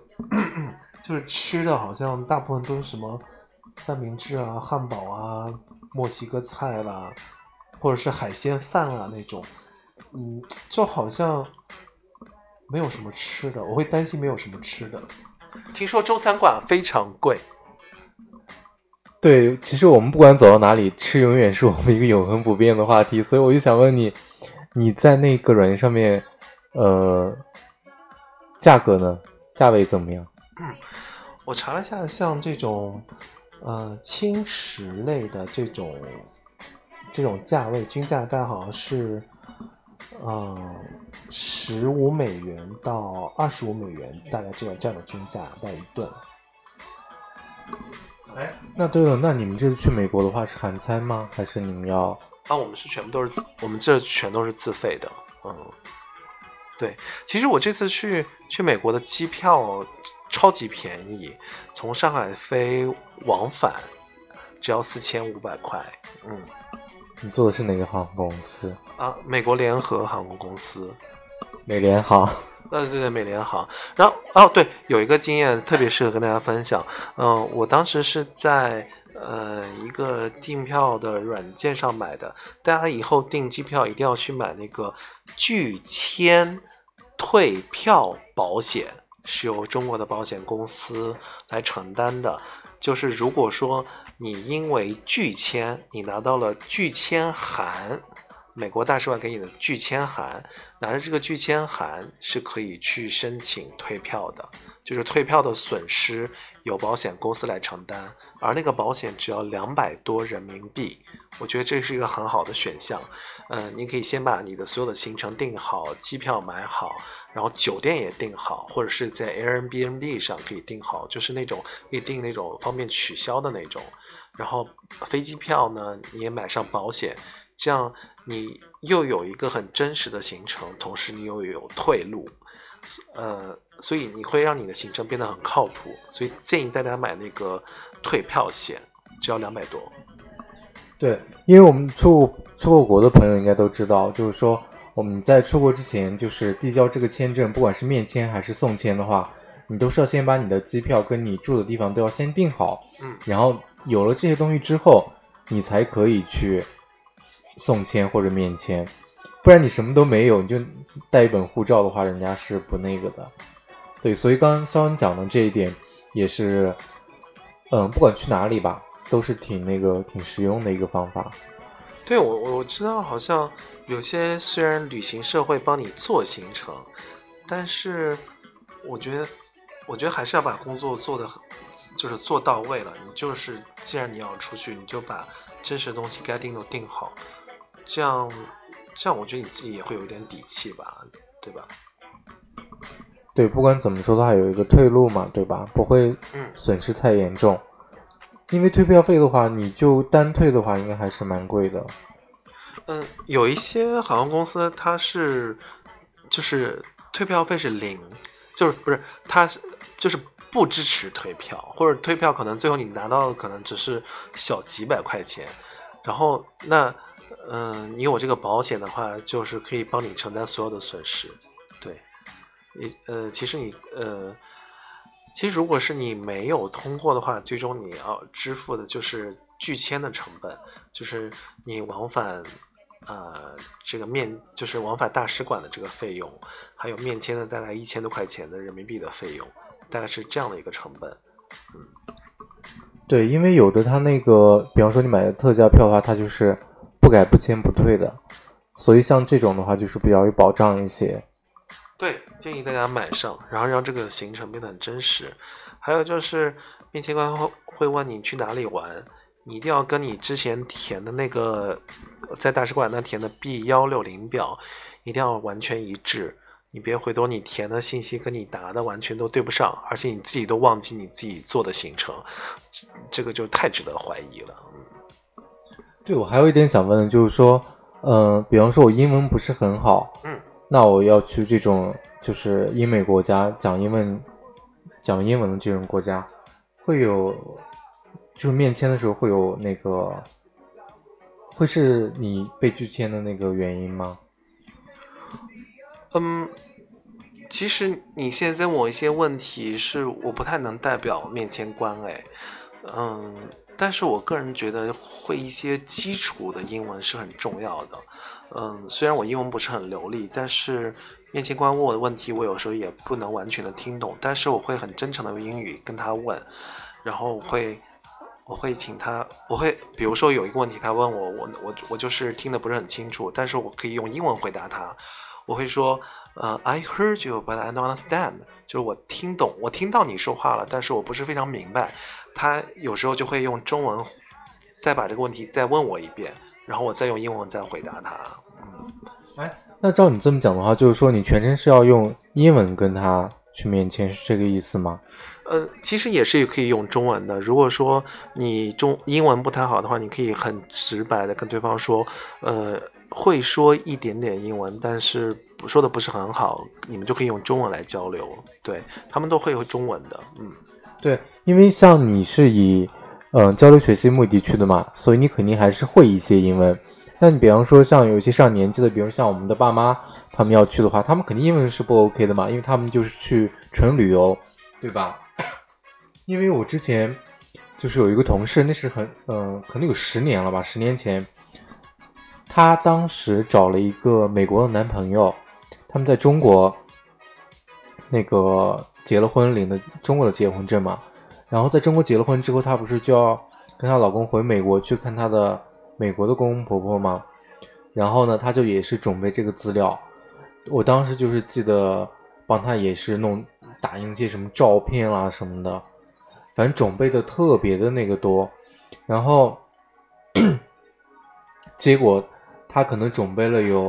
就是吃的，好像大部分都是什么三明治啊、汉堡啊、墨西哥菜啦，或者是海鲜饭啊那种，嗯，就好像没有什么吃的，我会担心没有什么吃的。听说中餐馆非常贵。对，其实我们不管走到哪里，吃永远是我们一个永恒不变的话题。所以我就想问你，你在那个软件上面，呃，价格呢？价位怎么样？嗯，我查了一下，像这种，呃，轻食类的这种，这种价位均价大概好像是，嗯，十五美元到二十五美元，大概这样这样的均价带一顿。哎，那对了，那你们这次去美国的话是韩餐吗？还是你们要？啊，我们是全部都是，我们这全都是自费的。嗯，对，其实我这次去去美国的机票超级便宜，从上海飞往返只要四千五百块。嗯，你坐的是哪个航空公司？啊，美国联合航空公司，美联航。呃，对对，美联航。然后哦，对，有一个经验特别适合跟大家分享。嗯，我当时是在呃一个订票的软件上买的。大家以后订机票一定要去买那个拒签退票保险，是由中国的保险公司来承担的。就是如果说你因为拒签，你拿到了拒签函。美国大使馆给你的拒签函，拿着这个拒签函是可以去申请退票的，就是退票的损失由保险公司来承担，而那个保险只要两百多人民币，我觉得这是一个很好的选项。嗯，你可以先把你的所有的行程订好，机票买好，然后酒店也订好，或者是在 Airbnb 上可以订好，就是那种可以订那种方便取消的那种。然后飞机票呢，你也买上保险，这样。你又有一个很真实的行程，同时你又有退路，呃，所以你会让你的行程变得很靠谱。所以建议大家买那个退票险，只要两百多。对，因为我们出出过国的朋友应该都知道，就是说我们在出国之前，就是递交这个签证，不管是面签还是送签的话，你都是要先把你的机票跟你住的地方都要先订好，嗯，然后有了这些东西之后，你才可以去。送签或者免签，不然你什么都没有，你就带一本护照的话，人家是不那个的。对，所以刚刚肖恩讲的这一点也是，嗯，不管去哪里吧，都是挺那个挺实用的一个方法。对我我知道，好像有些虽然旅行社会帮你做行程，但是我觉得，我觉得还是要把工作做的很，就是做到位了。你就是既然你要出去，你就把。真实的东西该定都定好，这样，这样我觉得你自己也会有一点底气吧，对吧？对，不管怎么说的话，有一个退路嘛，对吧？不会损失太严重。因为退票费的话，你就单退的话，应该还是蛮贵的。嗯，有一些航空公司它是，就是退票费是零，就是不是，它是就是。不支持退票，或者退票可能最后你拿到的可能只是小几百块钱，然后那嗯，你有这个保险的话，就是可以帮你承担所有的损失。对，你呃，其实你呃，其实如果是你没有通过的话，最终你要支付的就是拒签的成本，就是你往返呃这个面就是往返大使馆的这个费用，还有面签的大概一千多块钱的人民币的费用。大概是这样的一个成本，嗯，对，因为有的他那个，比方说你买的特价票的话，它就是不改不签不退的，所以像这种的话就是比较有保障一些。对，建议大家买上，然后让这个行程变得很真实。还有就是面签官会会问你去哪里玩，你一定要跟你之前填的那个在大使馆那填的 B 幺六零表一定要完全一致。你别回头你填的信息跟你答的完全都对不上，而且你自己都忘记你自己做的行程，这这个就太值得怀疑了。对，我还有一点想问的，就是说，嗯、比方说我英文不是很好，嗯，那我要去这种就是英美国家讲英文、讲英文的这种国家，会有就是面签的时候会有那个，会是你被拒签的那个原因吗？嗯，其实你现在问我一些问题，是我不太能代表面签官哎，嗯，但是我个人觉得会一些基础的英文是很重要的，嗯，虽然我英文不是很流利，但是面签官问我的问题，我有时候也不能完全的听懂，但是我会很真诚的用英语跟他问，然后我会。我会请他，我会比如说有一个问题，他问我，我我我就是听得不是很清楚，但是我可以用英文回答他。我会说，呃，I heard you, but I don't understand，就是我听懂，我听到你说话了，但是我不是非常明白。他有时候就会用中文再把这个问题再问我一遍，然后我再用英文再回答他。嗯，哎，那照你这么讲的话，就是说你全程是要用英文跟他去面签，是这个意思吗？呃，其实也是可以用中文的。如果说你中英文不太好的话，你可以很直白的跟对方说，呃，会说一点点英文，但是说的不是很好，你们就可以用中文来交流。对他们都会有中文的，嗯。对，因为像你是以嗯、呃交流学习目的去的嘛，所以你肯定还是会一些英文。那你比方说像有一些上年纪的，比如像我们的爸妈，他们要去的话，他们肯定英文是不 OK 的嘛，因为他们就是去纯旅游，对吧？因为我之前就是有一个同事，那是很嗯、呃可能有十年了吧，十年前，她当时找了一个美国的男朋友，他们在中国那个结了婚，领的中国的结婚证嘛。然后在中国结了婚之后，她不是就要跟她老公回美国去看她的美国的公公婆婆吗？然后呢，她就也是准备这个资料。我当时就是记得帮她也是弄打印一些什么照片啦什么的，反正准备的特别的那个多。然后 结果她可能准备了有，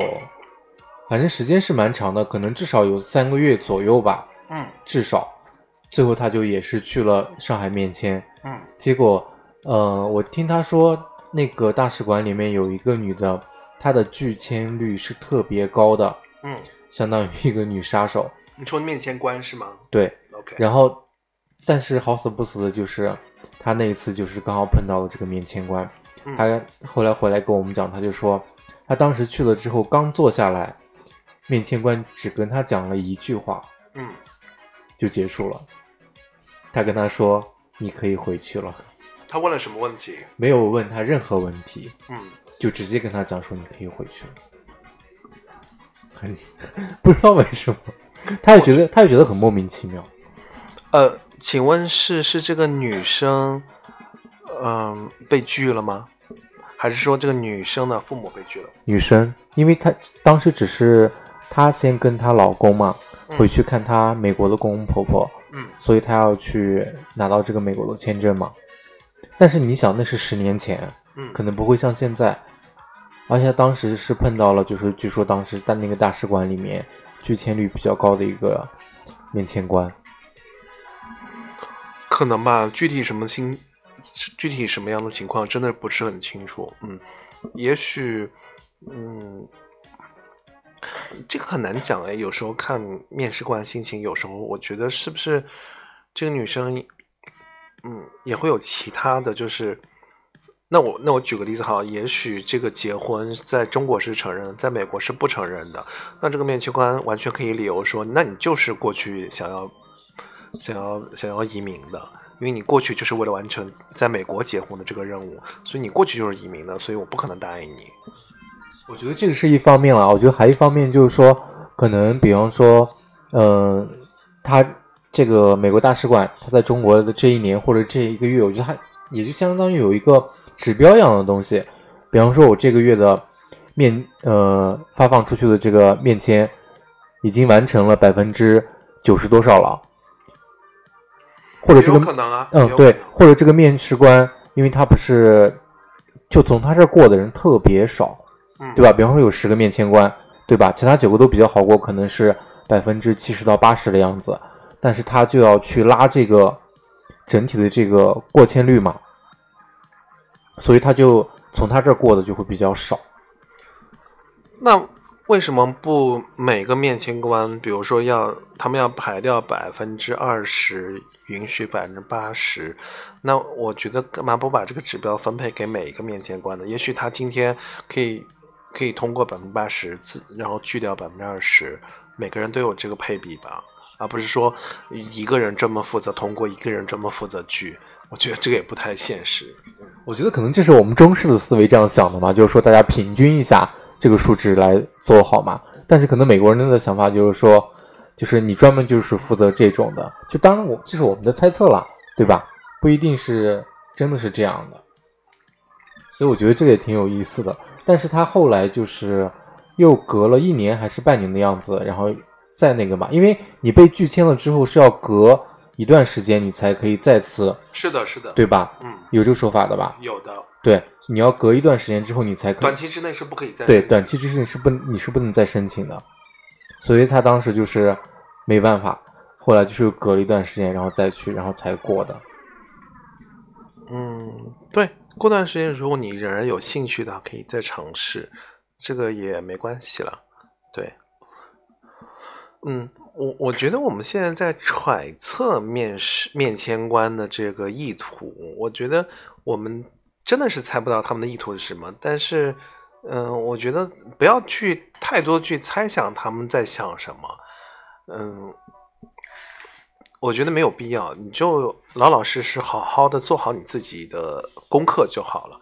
反正时间是蛮长的，可能至少有三个月左右吧。嗯。至少，最后他就也是去了上海面签，嗯。结果，呃，我听他说那个大使馆里面有一个女的，她的拒签率是特别高的，嗯，相当于一个女杀手。你说面签官是吗？对，？OK，然后，但是好死不死的就是，他那一次就是刚好碰到了这个面签官，嗯。他后来回来跟我们讲，他就说，他当时去了之后刚坐下来，面签官只跟他讲了一句话，嗯，就结束了。他跟他说：“你可以回去了。他问了什么问题？”没有问他任何问题，嗯，就直接跟他讲说：“你可以回去了。”很 不知道为什么，他也觉得他也觉得很莫名其妙。呃，请问是是这个女生，嗯、被拒了吗？还是说这个女生的父母被拒了？女生，因为她当时只是她先跟她老公嘛嗯回去看她美国的公公婆婆，嗯所以她要去拿到这个美国的签证嘛。但是你想，那是十年前，嗯，可能不会像现在，而且当时是碰到了，就是据说当时在那个大使馆里面拒签率比较高的一个面签官。可能吧，具体什么情，具体什么样的情况，真的不是很清楚。嗯，也许，嗯，这个很难讲哎。有时候看面试官心情，有时候我觉得是不是这个女生，嗯，也会有其他的就是。那我那我举个例子哈，也许这个结婚在中国是承认，在美国是不承认的。那这个面试官完全可以理由说，那你就是过去想要想要想要移民的，因为你过去就是为了完成在美国结婚的这个任务，所以你过去就是移民的，所以我不可能答应你。我觉得这个是一方面了，我觉得还一方面就是说，可能比方说，嗯、他这个美国大使馆，他在中国的这一年或者这一个月，我觉得他也就相当于有一个指标一样的东西。比方说，我这个月的面呃发放出去的这个面签，已经完成了百分之九十多少了，或者这个可能啊，嗯对或者这个面试官，因为他不是就从他这儿过的人特别少，嗯，对吧？比方说有十个面签官，对吧？其他九个都比较好过，可能是百分之七十到八十的样子，但是他就要去拉这个整体的这个过签率嘛，所以他就从他这儿过的就会比较少。那为什么不每个面签官，比如说要他们要排掉百分之二十，允许百分之八十？那我觉得干嘛不把这个指标分配给每一个面签官呢？也许他今天可以可以通过百分之八十，自然后去掉百分之二十，每个人都有这个配比吧，而不是说一个人专门负责通过，一个人专门负责拒。我觉得这个也不太现实。我觉得可能这是我们中式的思维这样想的嘛，就是说大家平均一下这个数值来做好嘛。但是可能美国人的想法就是说，就是你专门就是负责这种的，就当然我这是我们的猜测啦，对吧？不一定是真的是这样的。所以我觉得这个也挺有意思的。但是他后来就是又隔了一年还是半年的样子，然后再那个嘛，因为你被拒签了之后是要隔一段时间你才可以再次，是的，是的，对吧？嗯，有这个说法的吧？有的，对，你要隔一段时间之后，你才可以短期之内是不可以再对短期之内是不你是不能再申请的，所以他当时就是没办法，后来就是隔了一段时间，然后再去，然后才过的。嗯，对，过段时间如果你仍然有兴趣的话，可以再尝试，这个也没关系了。对，嗯，我我觉得我们现在在揣测面试面签官的这个意图，我觉得我们真的是猜不到他们的意图是什么，但是，嗯、我觉得不要去太多去猜想他们在想什么，嗯。我觉得没有必要，你就老老实实、好好的做好你自己的功课就好了，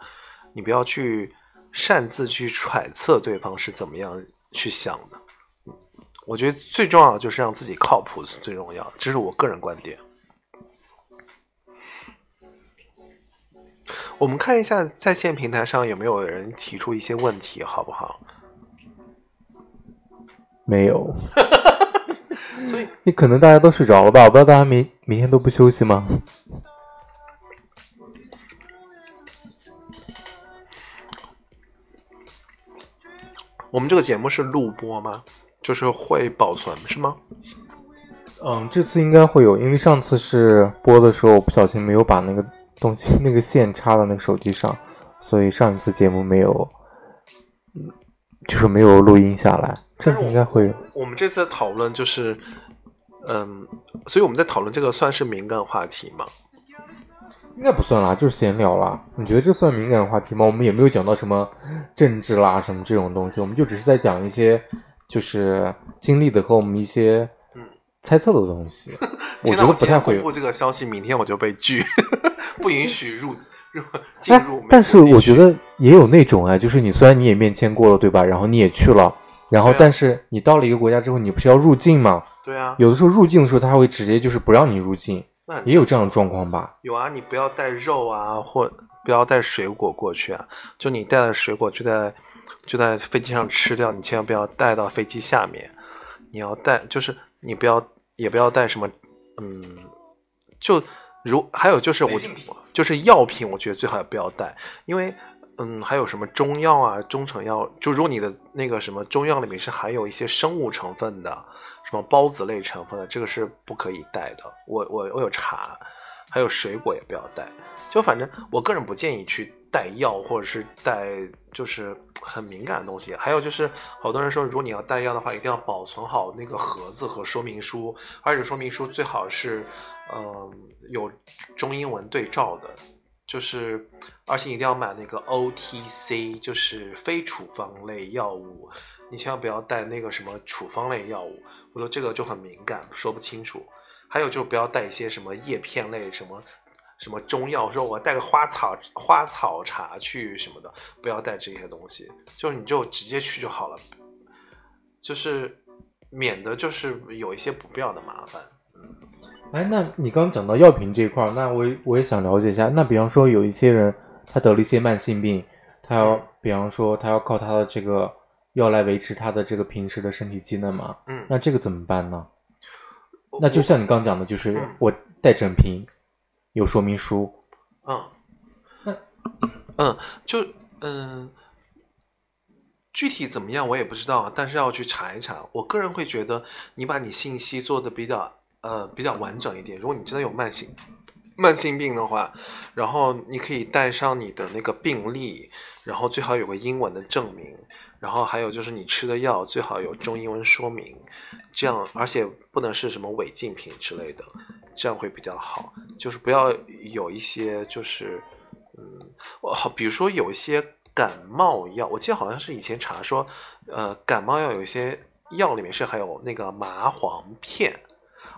你不要去擅自去揣测对方是怎么样去想的。我觉得最重要的就是让自己靠谱是最重要，这是我个人观点。我们看一下在线平台上有没有人提出一些问题，好不好？没有，所以你可能大家都睡着了吧？我不知道大家明明天都不休息吗？我们这个节目是录播吗？就是会保存是吗？嗯，这次应该会有，因为上次是播的时候，我不小心没有把那个东西 那个线插到那个手机上，所以上一次节目没有，嗯就是没有录音下来。这次应该会有。我们这次的讨论就是，嗯，所以我们在讨论这个算是敏感话题吗？应该不算啦，就是闲聊啦。你觉得这算敏感话题吗？我们也没有讲到什么政治啦什么这种东西，我们就只是在讲一些就是经历的和我们一些嗯猜测的东西。我觉得不太会有公布。这个消息，明天我就被拒，不允许入 入进哎入但是我觉得也有那种哎，就是你虽然你也面签过了，对吧？然后你也去了，然后但是你到了一个国家之后，你不是要入境吗？对啊，有的时候入境的时候，他会直接就是不让你入境，那也有这样的状况吧？有啊，你不要带肉啊，或不要带水果过去啊。就你带了水果就在就在飞机上吃掉，你千万不要带到飞机下面。你要带，就是你不要也不要带什么，嗯，就如还有就是我就是药品，我觉得最好也不要带，因为嗯，还有什么中药啊、中成药，就如果你的那个什么中药里面是含有一些生物成分的，什么孢子类成分的，这个是不可以带的。我我我有查，还有水果也不要带。就反正我个人不建议去带药，或者是带就是很敏感的东西。还有就是，好多人说，如果你要带药的话，一定要保存好那个盒子和说明书，而且说明书最好是，嗯、有中英文对照的。就是，而且一定要买那个 OTC，就是非处方类药物，你千万不要带那个什么处方类药物，我说这个就很敏感，说不清楚。还有就不要带一些什么叶片类什么什么中药，说我带个花草花草茶去什么的，不要带这些东西，就是你就直接去就好了，就是免得就是有一些不必要的麻烦。哎，那你刚讲到药品这一块儿，那我我也想了解一下。那比方说有一些人他得了一些慢性病，他要比方说他要靠他的这个药来维持他的这个平时的身体机能嘛。嗯，那这个怎么办呢？那就像你刚讲的，就是嗯我带整瓶，有说明书。嗯，那嗯，就嗯，具体怎么样我也不知道，但是要去查一查。我个人会觉得，你把你信息做的比较呃比较完整一点。如果你真的有慢性慢性病的话，然后你可以带上你的那个病历，然后最好有个英文的证明，然后还有就是你吃的药最好有中英文说明，这样而且不能是什么违禁品之类的，这样会比较好。就是不要有一些就是嗯，我好，比如说有一些感冒药，我记得好像是以前查说，呃，感冒药有一些药里面是含有那个麻黄片。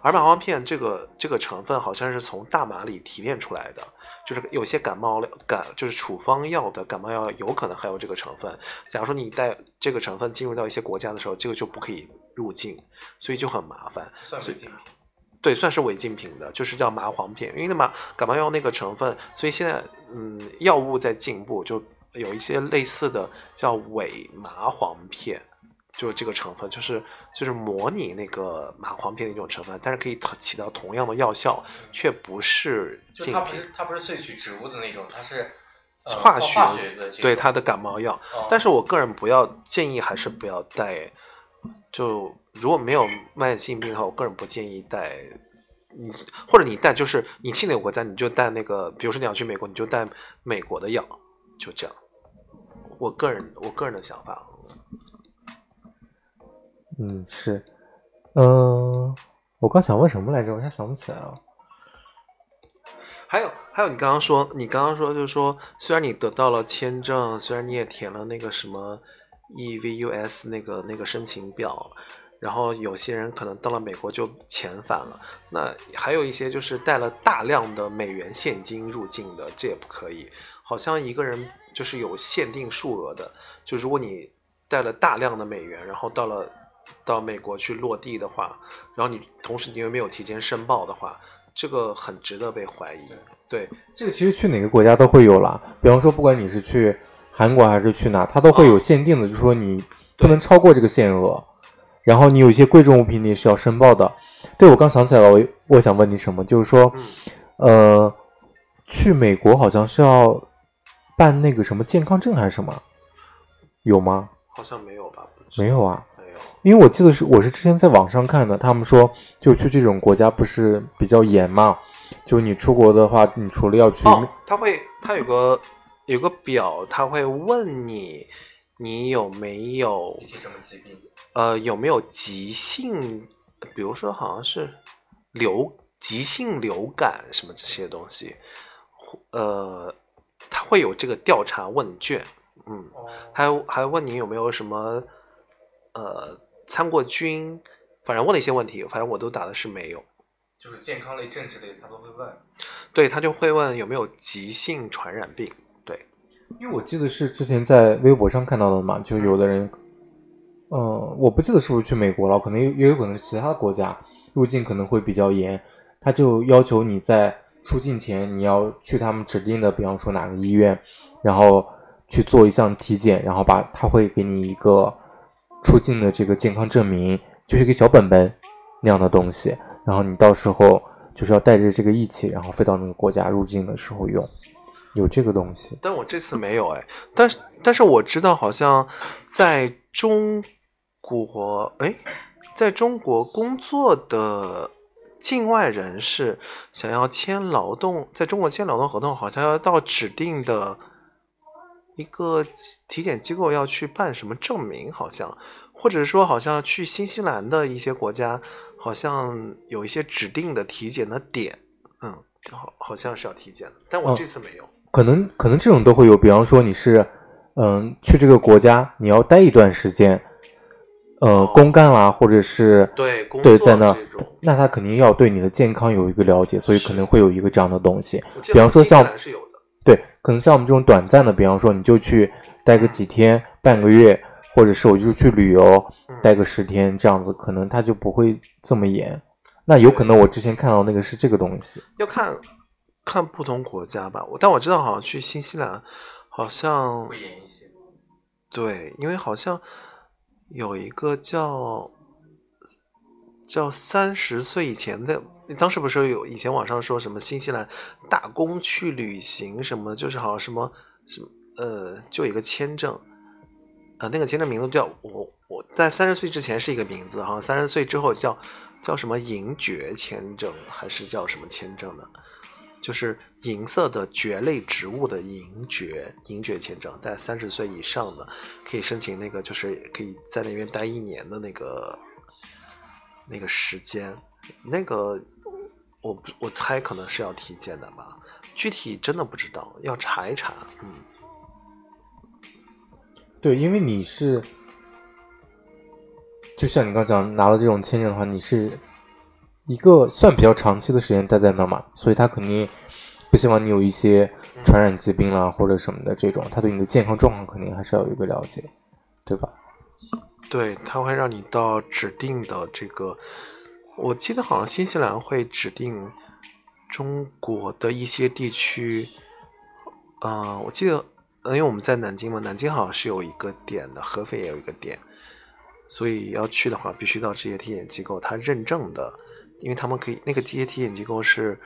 而麻黄片这个这个成分好像是从大麻里提炼出来的，就是有些感冒感就是处方药的感冒药有可能含有这个成分。假如说你带这个成分进入到一些国家的时候，这个就不可以入境，所以就很麻烦。算违禁对，算是违禁品的，就是叫麻黄片，因为那麻感冒药那个成分，所以现在嗯，药物在进步，就有一些类似的叫伪麻黄片。就是这个成分，就是就是模拟那个麻黄片的一种成分，但是可以起到同样的药效，却不是禁品。它不是萃取植物的那种，它是化学的对它的感冒药。哦但是我个人不要建议，还是不要带。就如果没有慢性病的话，我个人不建议带。你或者你带，就是你去哪个国家，你就带那个，比如说你要去美国，你就带美国的药，就这样。我个人我个人的想法。嗯，是，嗯、我刚想问什么来着，我一下想不起来了。还有还有，你刚刚说，你刚刚说就是说，虽然你得到了签证，虽然你也填了那个什么 EVUS 那个那个申请表，然后有些人可能到了美国就遣返了，那还有一些就是带了大量的美元现金入境的，这也不可以。好像一个人就是有限定数额的，就如果你带了大量的美元，然后到了到美国去落地的话，然后你同时你又没有提前申报的话，这个很值得被怀疑。对，这个其实去哪个国家都会有啦，比方说不管你是去韩国还是去哪，它都会有限定的，就是说你不能超过这个限额，然后你有一些贵重物品你是要申报的。对，我刚想起来了，我我想问你什么，就是说，嗯，呃，去美国好像是要办那个什么健康证还是什么，有吗？好像没有吧？没有啊，没有。因为我记得是我是之前在网上看的，他们说就去这种国家不是比较严嘛，就你出国的话，你除了要去，哦，他会，他有个有个表，他会问你，你有没有些什么疾病？呃有没有急性，比如说好像是流急性流感什么这些东西，呃，他会有这个调查问卷，嗯，哦还还问你有没有什么呃参过军，反正问了一些问题，反正我都答的是没有。就是健康类、政治类，他都会问。对他就会问有没有急性传染病，对，因为我记得是之前在微博上看到的嘛，就有的人，嗯、我不记得是不是去美国了，可能也有可能是其他的国家入境可能会比较严，他就要求你在出境前你要去他们指定的，比方说哪个医院，然后去做一项体检，然后把他会给你一个出境的这个健康证明，就是一个小本本那样的东西，然后你到时候就是要带着这个一起，然后飞到那个国家入境的时候用，有这个东西。但我这次没有哎，但是但是我知道好像在中国，哎，在中国工作的境外人士想要签劳动，在中国签劳动合同，好像要到指定的一个体检机构要去办什么证明，好像，或者说好像去新西兰的一些国家，好像有一些指定的体检的点，嗯，好好像是要体检的，但我哦这次没有。可能可能这种都会有，比方说你是，嗯，去这个国家你要待一段时间，呃，哦公干啦，或者是对对在那那他肯定要对你的健康有一个了解，所以可能会有一个这样的东西。比方说像对，可能像我们这种短暂的，比方说你就去待个几天、半个月，或者是我就去旅游嗯待个十天这样子，可能他就不会这么严。那有可能我之前看到那个是这个东西，要看看不同国家吧。我但我知道好像去新西兰，好像严一些。对，因为好像有一个叫叫三十岁以前的，当时不是有以前网上说什么新西兰打工去旅行什么，就是好像什么什么呃，就有一个签证，呃，那个签证名字叫我我在三十岁之前是一个名字，好像三十岁之后叫叫什么银爵签证还是叫什么签证的，就是银色的蕨类植物的银蕨银蕨签证，在三十岁以上的可以申请那个，就是可以在那边待一年的那个那个时间，那个我我猜可能是要体检的吧，具体真的不知道，要查一查。嗯，对，因为你是，就像你刚讲拿到这种签证的话，你是一个算比较长期的时间待在那儿嘛，所以他肯定不希望你有一些传染疾病啦或者什么的这种，他对你的健康状况肯定还是要有一个了解，对吧？对，他会让你到指定的这个，我记得好像新西兰会指定中国的一些地区，嗯、我记得，呃因为我们在南京嘛，南京好像是有一个点的，合肥也有一个点，所以要去的话，必须到这些体检机构，它认证的，因为他们可以那个这些体检机构是，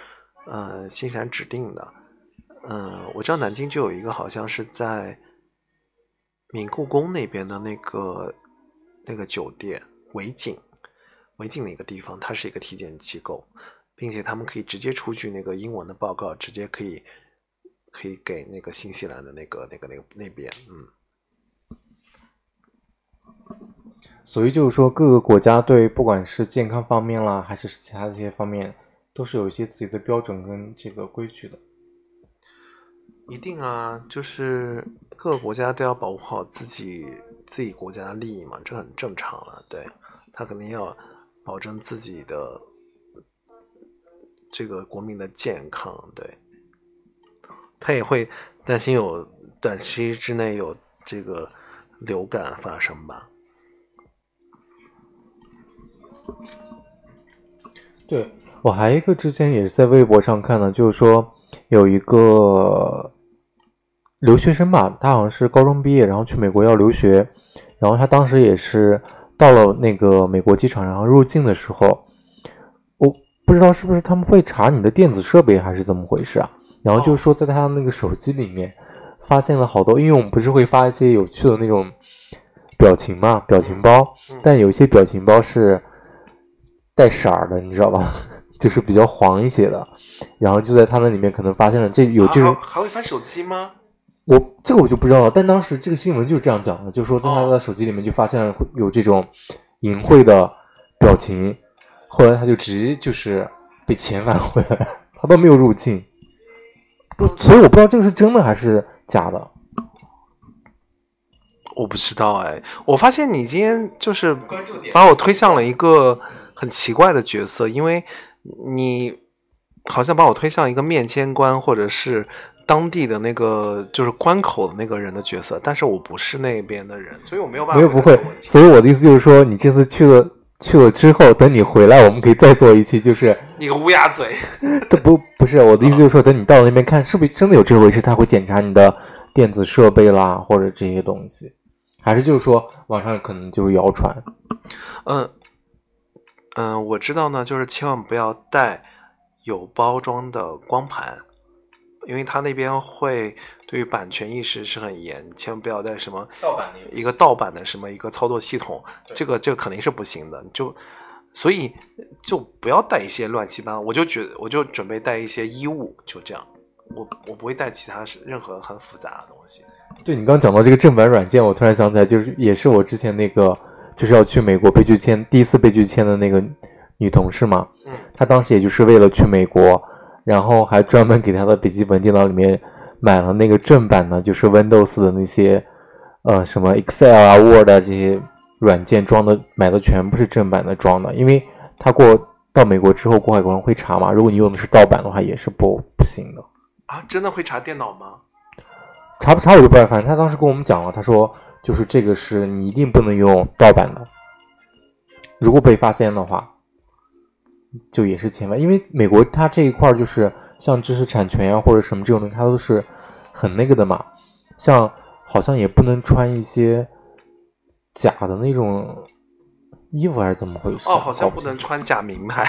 呃，新西兰指定的，嗯、我知道南京就有一个，好像是在明故宫那边的那个那个酒店维景，维景那个地方，它是一个体检机构，并且他们可以直接出具那个英文的报告，直接可以可以给那个新西兰的那个那个那个那边，嗯。所以就是说，各个国家对不管是健康方面啦，还是其他的这些方面，都是有一些自己的标准跟这个规矩的。一定啊，就是各个国家都要保护好自己自己国家的利益嘛，这很正常了。对他肯定要保证自己的这个国民的健康，对，他也会担心有短期之内有这个流感发生吧。对我还一个之前也是在微博上看的，就是说有一个留学生吧，他好像是高中毕业，然后去美国要留学，然后他当时也是到了那个美国机场，然后入境的时候，我不知道是不是他们会查你的电子设备还是怎么回事啊？然后就是说在他那个手机里面发现了好多，因为我们不是会发一些有趣的那种表情嘛，表情包，嗯但有一些表情包是带色儿的，你知道吧？就是比较黄一些的，然后就在他那里面可能发现了这有这种啊还还会翻手机吗？我这个我就不知道了，但当时这个新闻就是这样讲的，就是说在他的手机里面就发现了会有这种淫秽的表情，后来他就直接就是被遣返回来，他都没有入境，不，所以我不知道这个是真的还是假的。我不知道哎，我发现你今天就是把我推向了一个很奇怪的角色，因为你好像把我推向一个面签官或者是当地的那个就是关口的那个人的角色，但是我不是那边的人，所以我没有办法没有不会所以我的意思就是说，你这次去了去了之后，等你回来，我们可以再做一期，就是你个乌鸦嘴。他不不是我的意思，就是说，等你到了那边看，是不是真的有这回事？他会检查你的电子设备啦，或者这些东西，还是就是说网上可能就是谣传？嗯嗯，我知道呢，就是千万不要带有包装的光盘，因为他那边会对于版权意识是很严，千万不要带什么盗版的一个盗版的什么一个操作系统，这个这个肯定是不行的，就所以就不要带一些乱七八糟，我就觉我就准备带一些衣物，就这样，我我不会带其他是任何很复杂的东西。对你刚讲到这个正版软件，我突然想起来，就是也是我之前那个就是要去美国被拒签，第一次被拒签的那个女同事嘛，嗯她当时也就是为了去美国，然后还专门给她的笔记本电脑里面买了那个正版的，就是 Windows 的那些呃什么 Excel 啊、Word 啊这些软件装的，买的全部是正版的装的，因为她过到美国之后过海关会查嘛，如果你用的是盗版的话，也是不不行的。啊，真的会查电脑吗？查不查我就不知道，反正他当时跟我们讲了，他说就是这个是你一定不能用盗版的，如果被发现的话，就也是遣返。因为美国它这一块儿就是像知识产权呀、或者什么这种东西，它都是很那个的嘛。像好像也不能穿一些假的那种衣服还是怎么回事？哦，好像不能穿假名牌，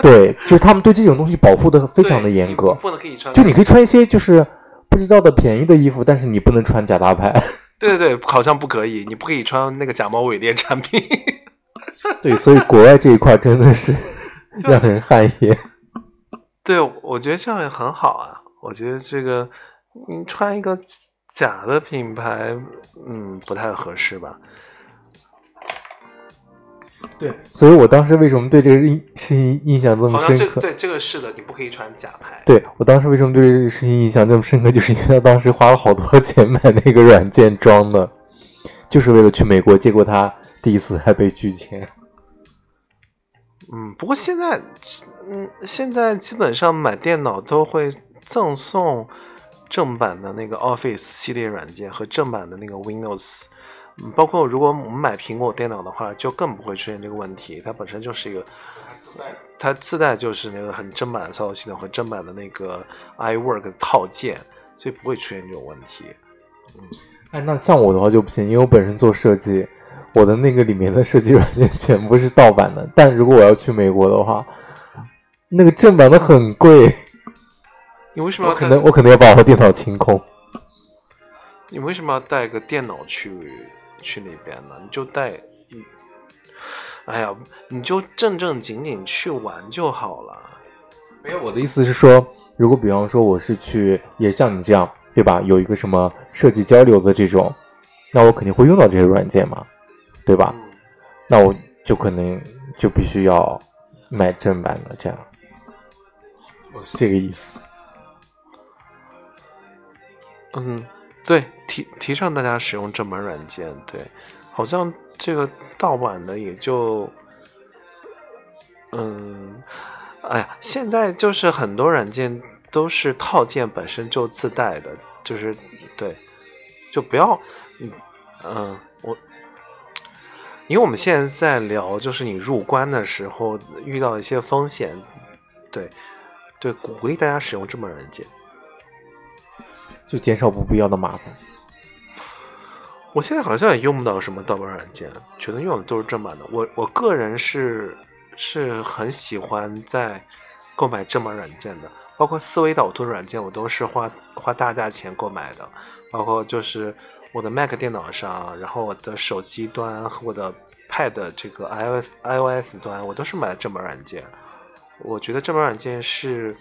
对，就是他们对这种东西保护的非常的严格。不能可以穿。就你可以穿一些就是不知道的便宜的衣服，但是你不能穿假大牌。对对对，好像不可以，你不可以穿那个假冒伪劣产品。对，所以国外这一块真的是让人汗颜。对，我觉得这样也很好啊。我觉得这个你穿一个假的品牌，嗯，不太合适吧？对，所以我当时为什么对这个印事情印象这么好像深刻？这对这个是的，你不可以穿假牌。对我当时为什么对这个事情印象这么深刻，就是因为他当时花了好多钱买那个软件装的，就是为了去美国，结果他第一次还被拒签。嗯，不过现在，嗯，现在基本上买电脑都会赠送正版的那个 Office 系列软件和正版的那个 Windows。嗯，包括如果我们买苹果电脑的话，就更不会出现这个问题。它本身就是一个，它自带就是那个很正版的操作系统和正版的那个 iWork 套件，所以不会出现这种问题。嗯哎，那像我的话就不行，因为我本身做设计，我的那个里面的设计软件全部是盗版的。但如果我要去美国的话，那个正版的很贵，你为什么要我可能我可能要把我的电脑清空。你为什么要带个电脑去去那边呢？你就带，嗯哎呀，你就正正经经去玩就好了。没有，我的意思是说，如果比方说我是去，也像你这样，对吧？有一个什么设计交流的这种，那我肯定会用到这些软件嘛，对吧？嗯，那我就可能就必须要买正版的，这样。我是这个意思。嗯，对，提提倡大家使用正版软件。对，好像这个盗版的也就，嗯，哎呀，现在就是很多软件都是套件本身就自带的，就是对，就不要，嗯嗯，我。因为我们现在在聊，就是你入关的时候遇到一些风险，对，对，鼓励大家使用正版软件。就减少不必要的麻烦。我现在好像也用不到什么盗版软件，全都用的都是正版的。我我个人是是很喜欢在购买正版软件的，包括思维导图软件，我都是花花大价钱购买的。包括就是我的 Mac 电脑上，然后我的手机端和我的 Pad 这个 iOS iOS 端，我都是买的正版软件。我觉得正版软件是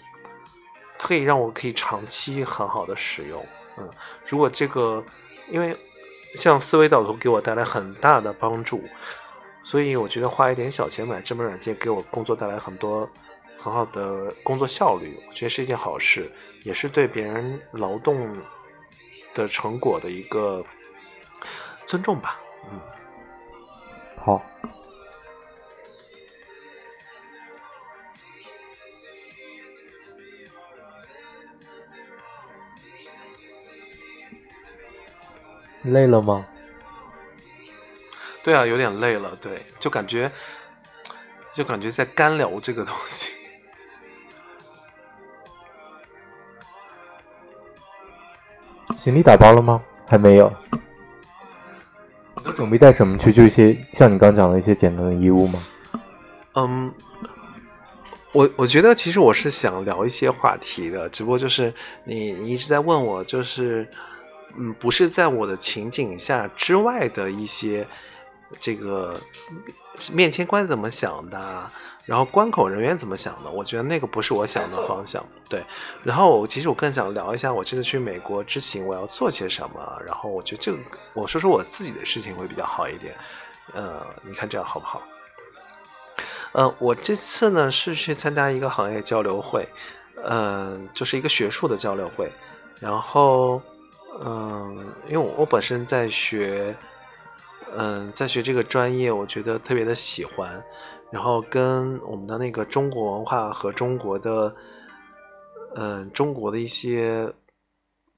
它可以让我可以长期很好的使用。嗯，如果这个因为像思维导图给我带来很大的帮助，所以我觉得花一点小钱买正版软件，给我工作带来很多很好的工作效率，我觉得是一件好事，也是对别人劳动的成果的一个尊重吧。嗯，好，累了吗？对啊，有点累了，对，就感觉就感觉在干聊这个东西。行李打包了吗？还没有。你都准备带什么去？就一些像你刚讲的一些简单的衣物吗？嗯，我我觉得其实我是想聊一些话题的，只不过就是你你一直在问我，就是嗯，不是在我的情景下之外的一些这个面签官怎么想的啊，然后关口人员怎么想的，我觉得那个不是我想的方向。对，然后我其实我更想聊一下我这次去美国之行我要做些什么，然后我觉得这个我说说我自己的事情会比较好一点。呃，你看这样好不好？呃，我这次呢是去参加一个行业交流会，嗯、就是一个学术的交流会。然后，嗯、因为我本身在学，嗯、在学这个专业，我觉得特别的喜欢。然后跟我们的那个中国文化和中国的，嗯、中国的一些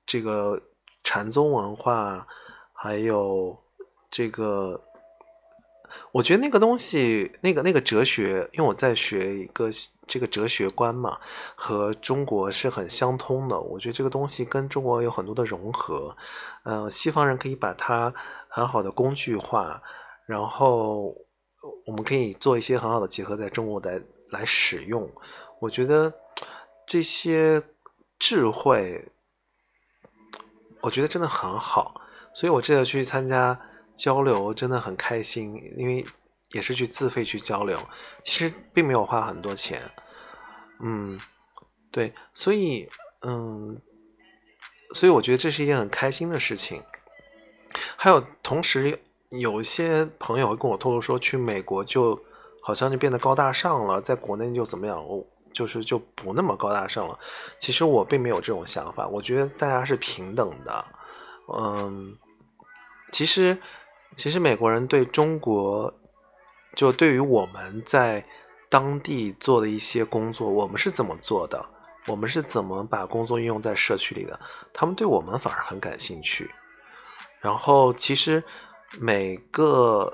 这个禅宗文化，还有这个我觉得那个东西，那个那个哲学，因为我在学一个这个哲学观嘛，和中国是很相通的。我觉得这个东西跟中国有很多的融合，呃，西方人可以把它很好的工具化，然后我们可以做一些很好的结合，在中国来来使用。我觉得这些智慧，我觉得真的很好，所以我这次去参加交流真的很开心，因为也是去自费去交流，其实并没有花很多钱，嗯，对，所以嗯，所以我觉得这是一件很开心的事情。还有同时有一些朋友会跟我透露说，去美国就好像就变得高大上了，在国内就怎么样，我就是就不那么高大上了。其实我并没有这种想法，我觉得大家是平等的。嗯，其实其实美国人对中国，就对于我们在当地做的一些工作，我们是怎么做的，我们是怎么把工作运用在社区里的，他们对我们反而很感兴趣。然后，其实每个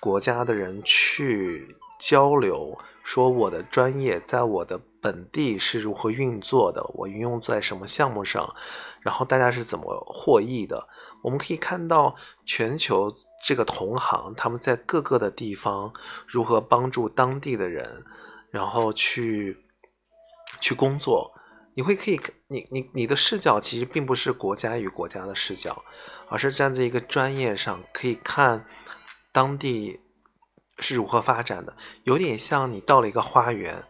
国家的人去交流，说我的专业在我的本地是如何运作的，我运用在什么项目上，然后大家是怎么获益的。我们可以看到全球这个同行他们在各个的地方如何帮助当地的人，然后去去工作。你会可以，你你你的视角其实并不是国家与国家的视角。而是站在一个专业上，可以看当地是如何发展的，有点像你到了一个花园，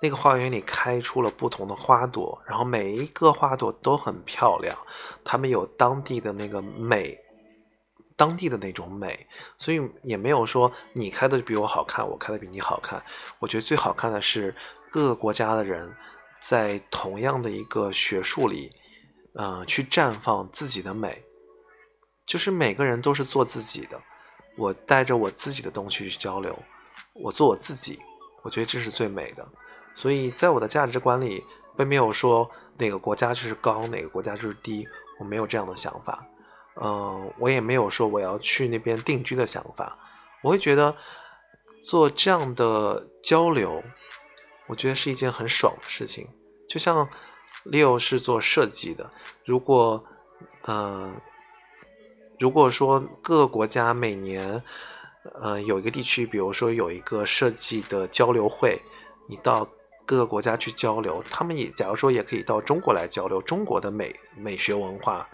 那个花园里开出了不同的花朵，然后每一个花朵都很漂亮，它们有当地的那个美，当地的那种美，所以也没有说你开的比我好看，我开的比你好看。我觉得最好看的是各个国家的人在同样的一个学术里，嗯，去绽放自己的美。就是每个人都是做自己的，我带着我自己的东西去交流，我做我自己，我觉得这是最美的。所以在我的价值观里，并没有说哪个国家就是高，哪个国家就是低，我没有这样的想法。嗯，我也没有说我要去那边定居的想法。我会觉得做这样的交流，我觉得是一件很爽的事情。就像 Leo 是做设计的，如果嗯。如果说各个国家每年，呃，有一个地区，比如说有一个设计的交流会，你到各个国家去交流，他们也假如说也可以到中国来交流中国的美美学文化，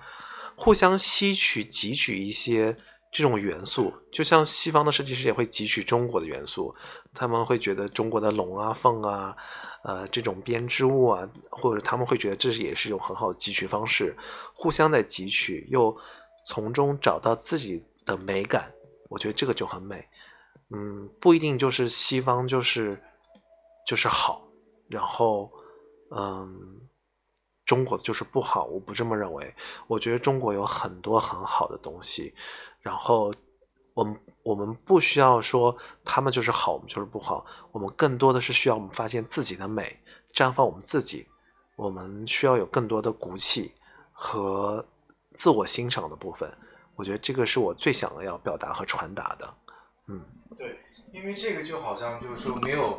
互相吸取汲取一些这种元素，就像西方的设计师也会汲取中国的元素，他们会觉得中国的龙啊凤啊，呃这种编织物啊，或者他们会觉得这也是一种很好的汲取方式，互相在汲取又。从中找到自己的美感，我觉得这个就很美。嗯，不一定就是西方就是就是好，然后嗯，中国就是不好，我不这么认为。我觉得中国有很多很好的东西，然后我们我们不需要说他们就是好，我们就是不好。我们更多的是需要我们发现自己的美，绽放我们自己。我们需要有更多的骨气和。自我欣赏的部分，我觉得这个是我最想要表达和传达的。嗯，对，因为这个就好像就是说没有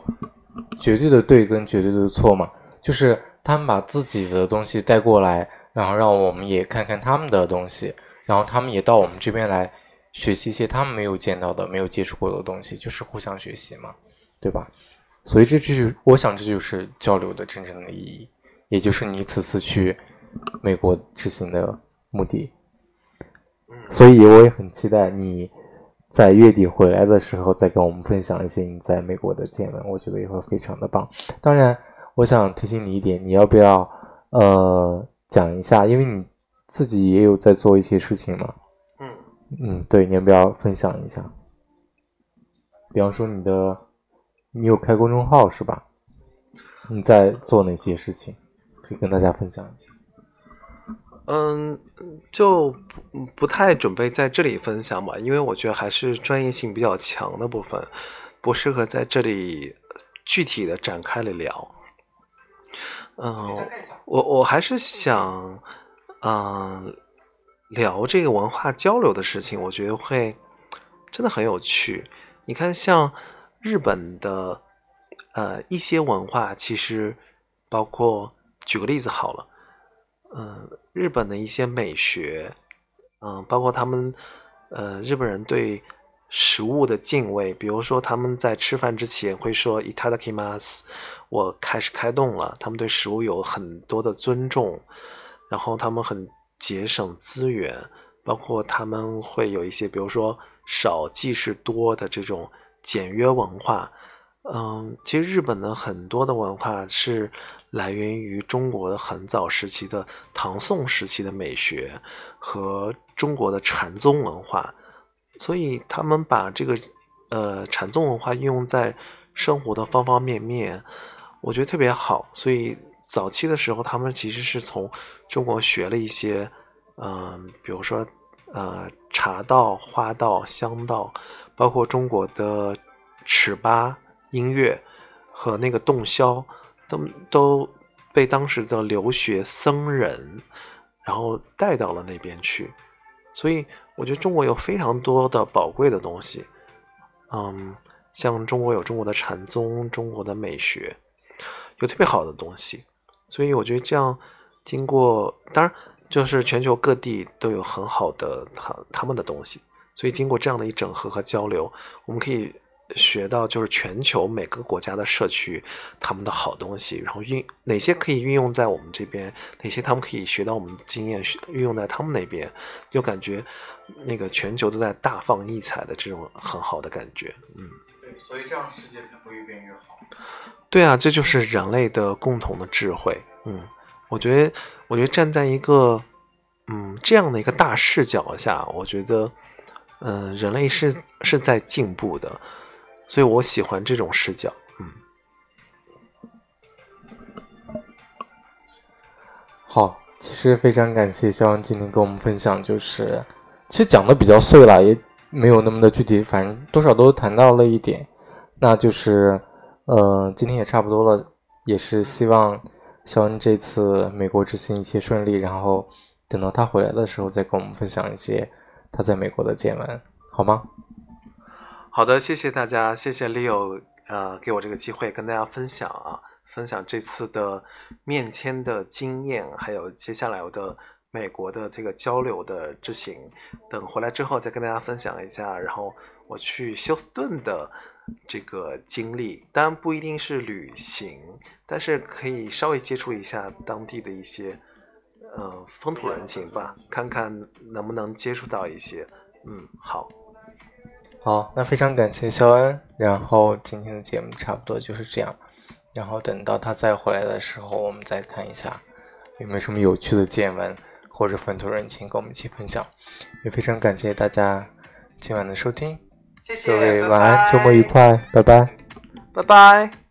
绝对的对跟绝对的错嘛，就是他们把自己的东西带过来，然后让我们也看看他们的东西，然后他们也到我们这边来学习一些他们没有见到的、没有接触过的东西，就是互相学习嘛，对吧？所以这就是我想这就是交流的真正的意义，也就是你此次去美国执行的。目的，所以我也很期待你在月底回来的时候再跟我们分享一些你在美国的见闻，我觉得也会非常的棒。当然，我想提醒你一点，你要不要呃讲一下，因为你自己也有在做一些事情嘛。嗯嗯，对，你要不要分享一下？比方说你的，你有开公众号是吧？你在做哪些事情？可以跟大家分享一下。嗯，就不不太准备在这里分享吧，因为我觉得还是专业性比较强的部分，不适合在这里具体的展开来聊。嗯，我我还是想，嗯，聊这个文化交流的事情，我觉得会真的很有趣。你看，像日本的呃一些文化，其实包括举个例子好了。嗯，日本的一些美学，嗯，包括他们，呃，日本人对食物的敬畏，比如说他们在吃饭之前会说 “itadakimasu”，我开始开动了。他们对食物有很多的尊重，然后他们很节省资源，包括他们会有一些，比如说少即是多的这种简约文化。嗯，其实日本的很多的文化是来源于中国的很早时期的唐宋时期的美学和中国的禅宗文化。所以他们把这个呃禅宗文化运用在生活的方方面面，我觉得特别好。所以早期的时候，他们其实是从中国学了一些，嗯，比如说呃茶道、花道、香道，包括中国的尺八音乐和那个洞箫，都都被当时的留学僧人然后带到了那边去。所以我觉得中国有非常多的宝贵的东西，嗯，像中国有中国的禅宗、中国的美学，有特别好的东西。所以我觉得这样经过，当然就是全球各地都有很好的他他们的东西。所以经过这样的一整合和交流，我们可以。学到就是全球每个国家的社区他们的好东西，然后运哪些可以运用在我们这边，哪些他们可以学到我们的经验运用在他们那边，就感觉那个全球都在大放异彩的这种很好的感觉，嗯，对，所以这样世界才会越变越好。对啊，这就是人类的共同的智慧。嗯，我觉得，我觉得站在一个嗯这样的一个大视角下，我觉得，嗯，人类是是在进步的。所以我喜欢这种视角，嗯。好，其实非常感谢肖恩今天跟我们分享，就是其实讲的比较碎了，也没有那么的具体，反正多少都谈到了一点。那就是，呃，今天也差不多了，也是希望肖恩这次美国之行一切顺利，然后等到他回来的时候再跟我们分享一些他在美国的见闻，好吗？好的，谢谢大家，谢谢 Leo，呃，给我这个机会跟大家分享啊，分享这次的面签的经验，还有接下来我的美国的这个交流的之行，等回来之后再跟大家分享一下，然后我去休斯顿的这个经历，当然不一定是旅行，但是可以稍微接触一下当地的一些呃风土人情吧，看看能不能接触到一些，嗯，好。好，那非常感谢肖恩。然后今天的节目差不多就是这样。然后等到他再回来的时候，我们再看一下有没有什么有趣的见闻或者风土人情跟我们一起分享。也非常感谢大家今晚的收听，各位晚安，周末愉快，拜拜，拜拜。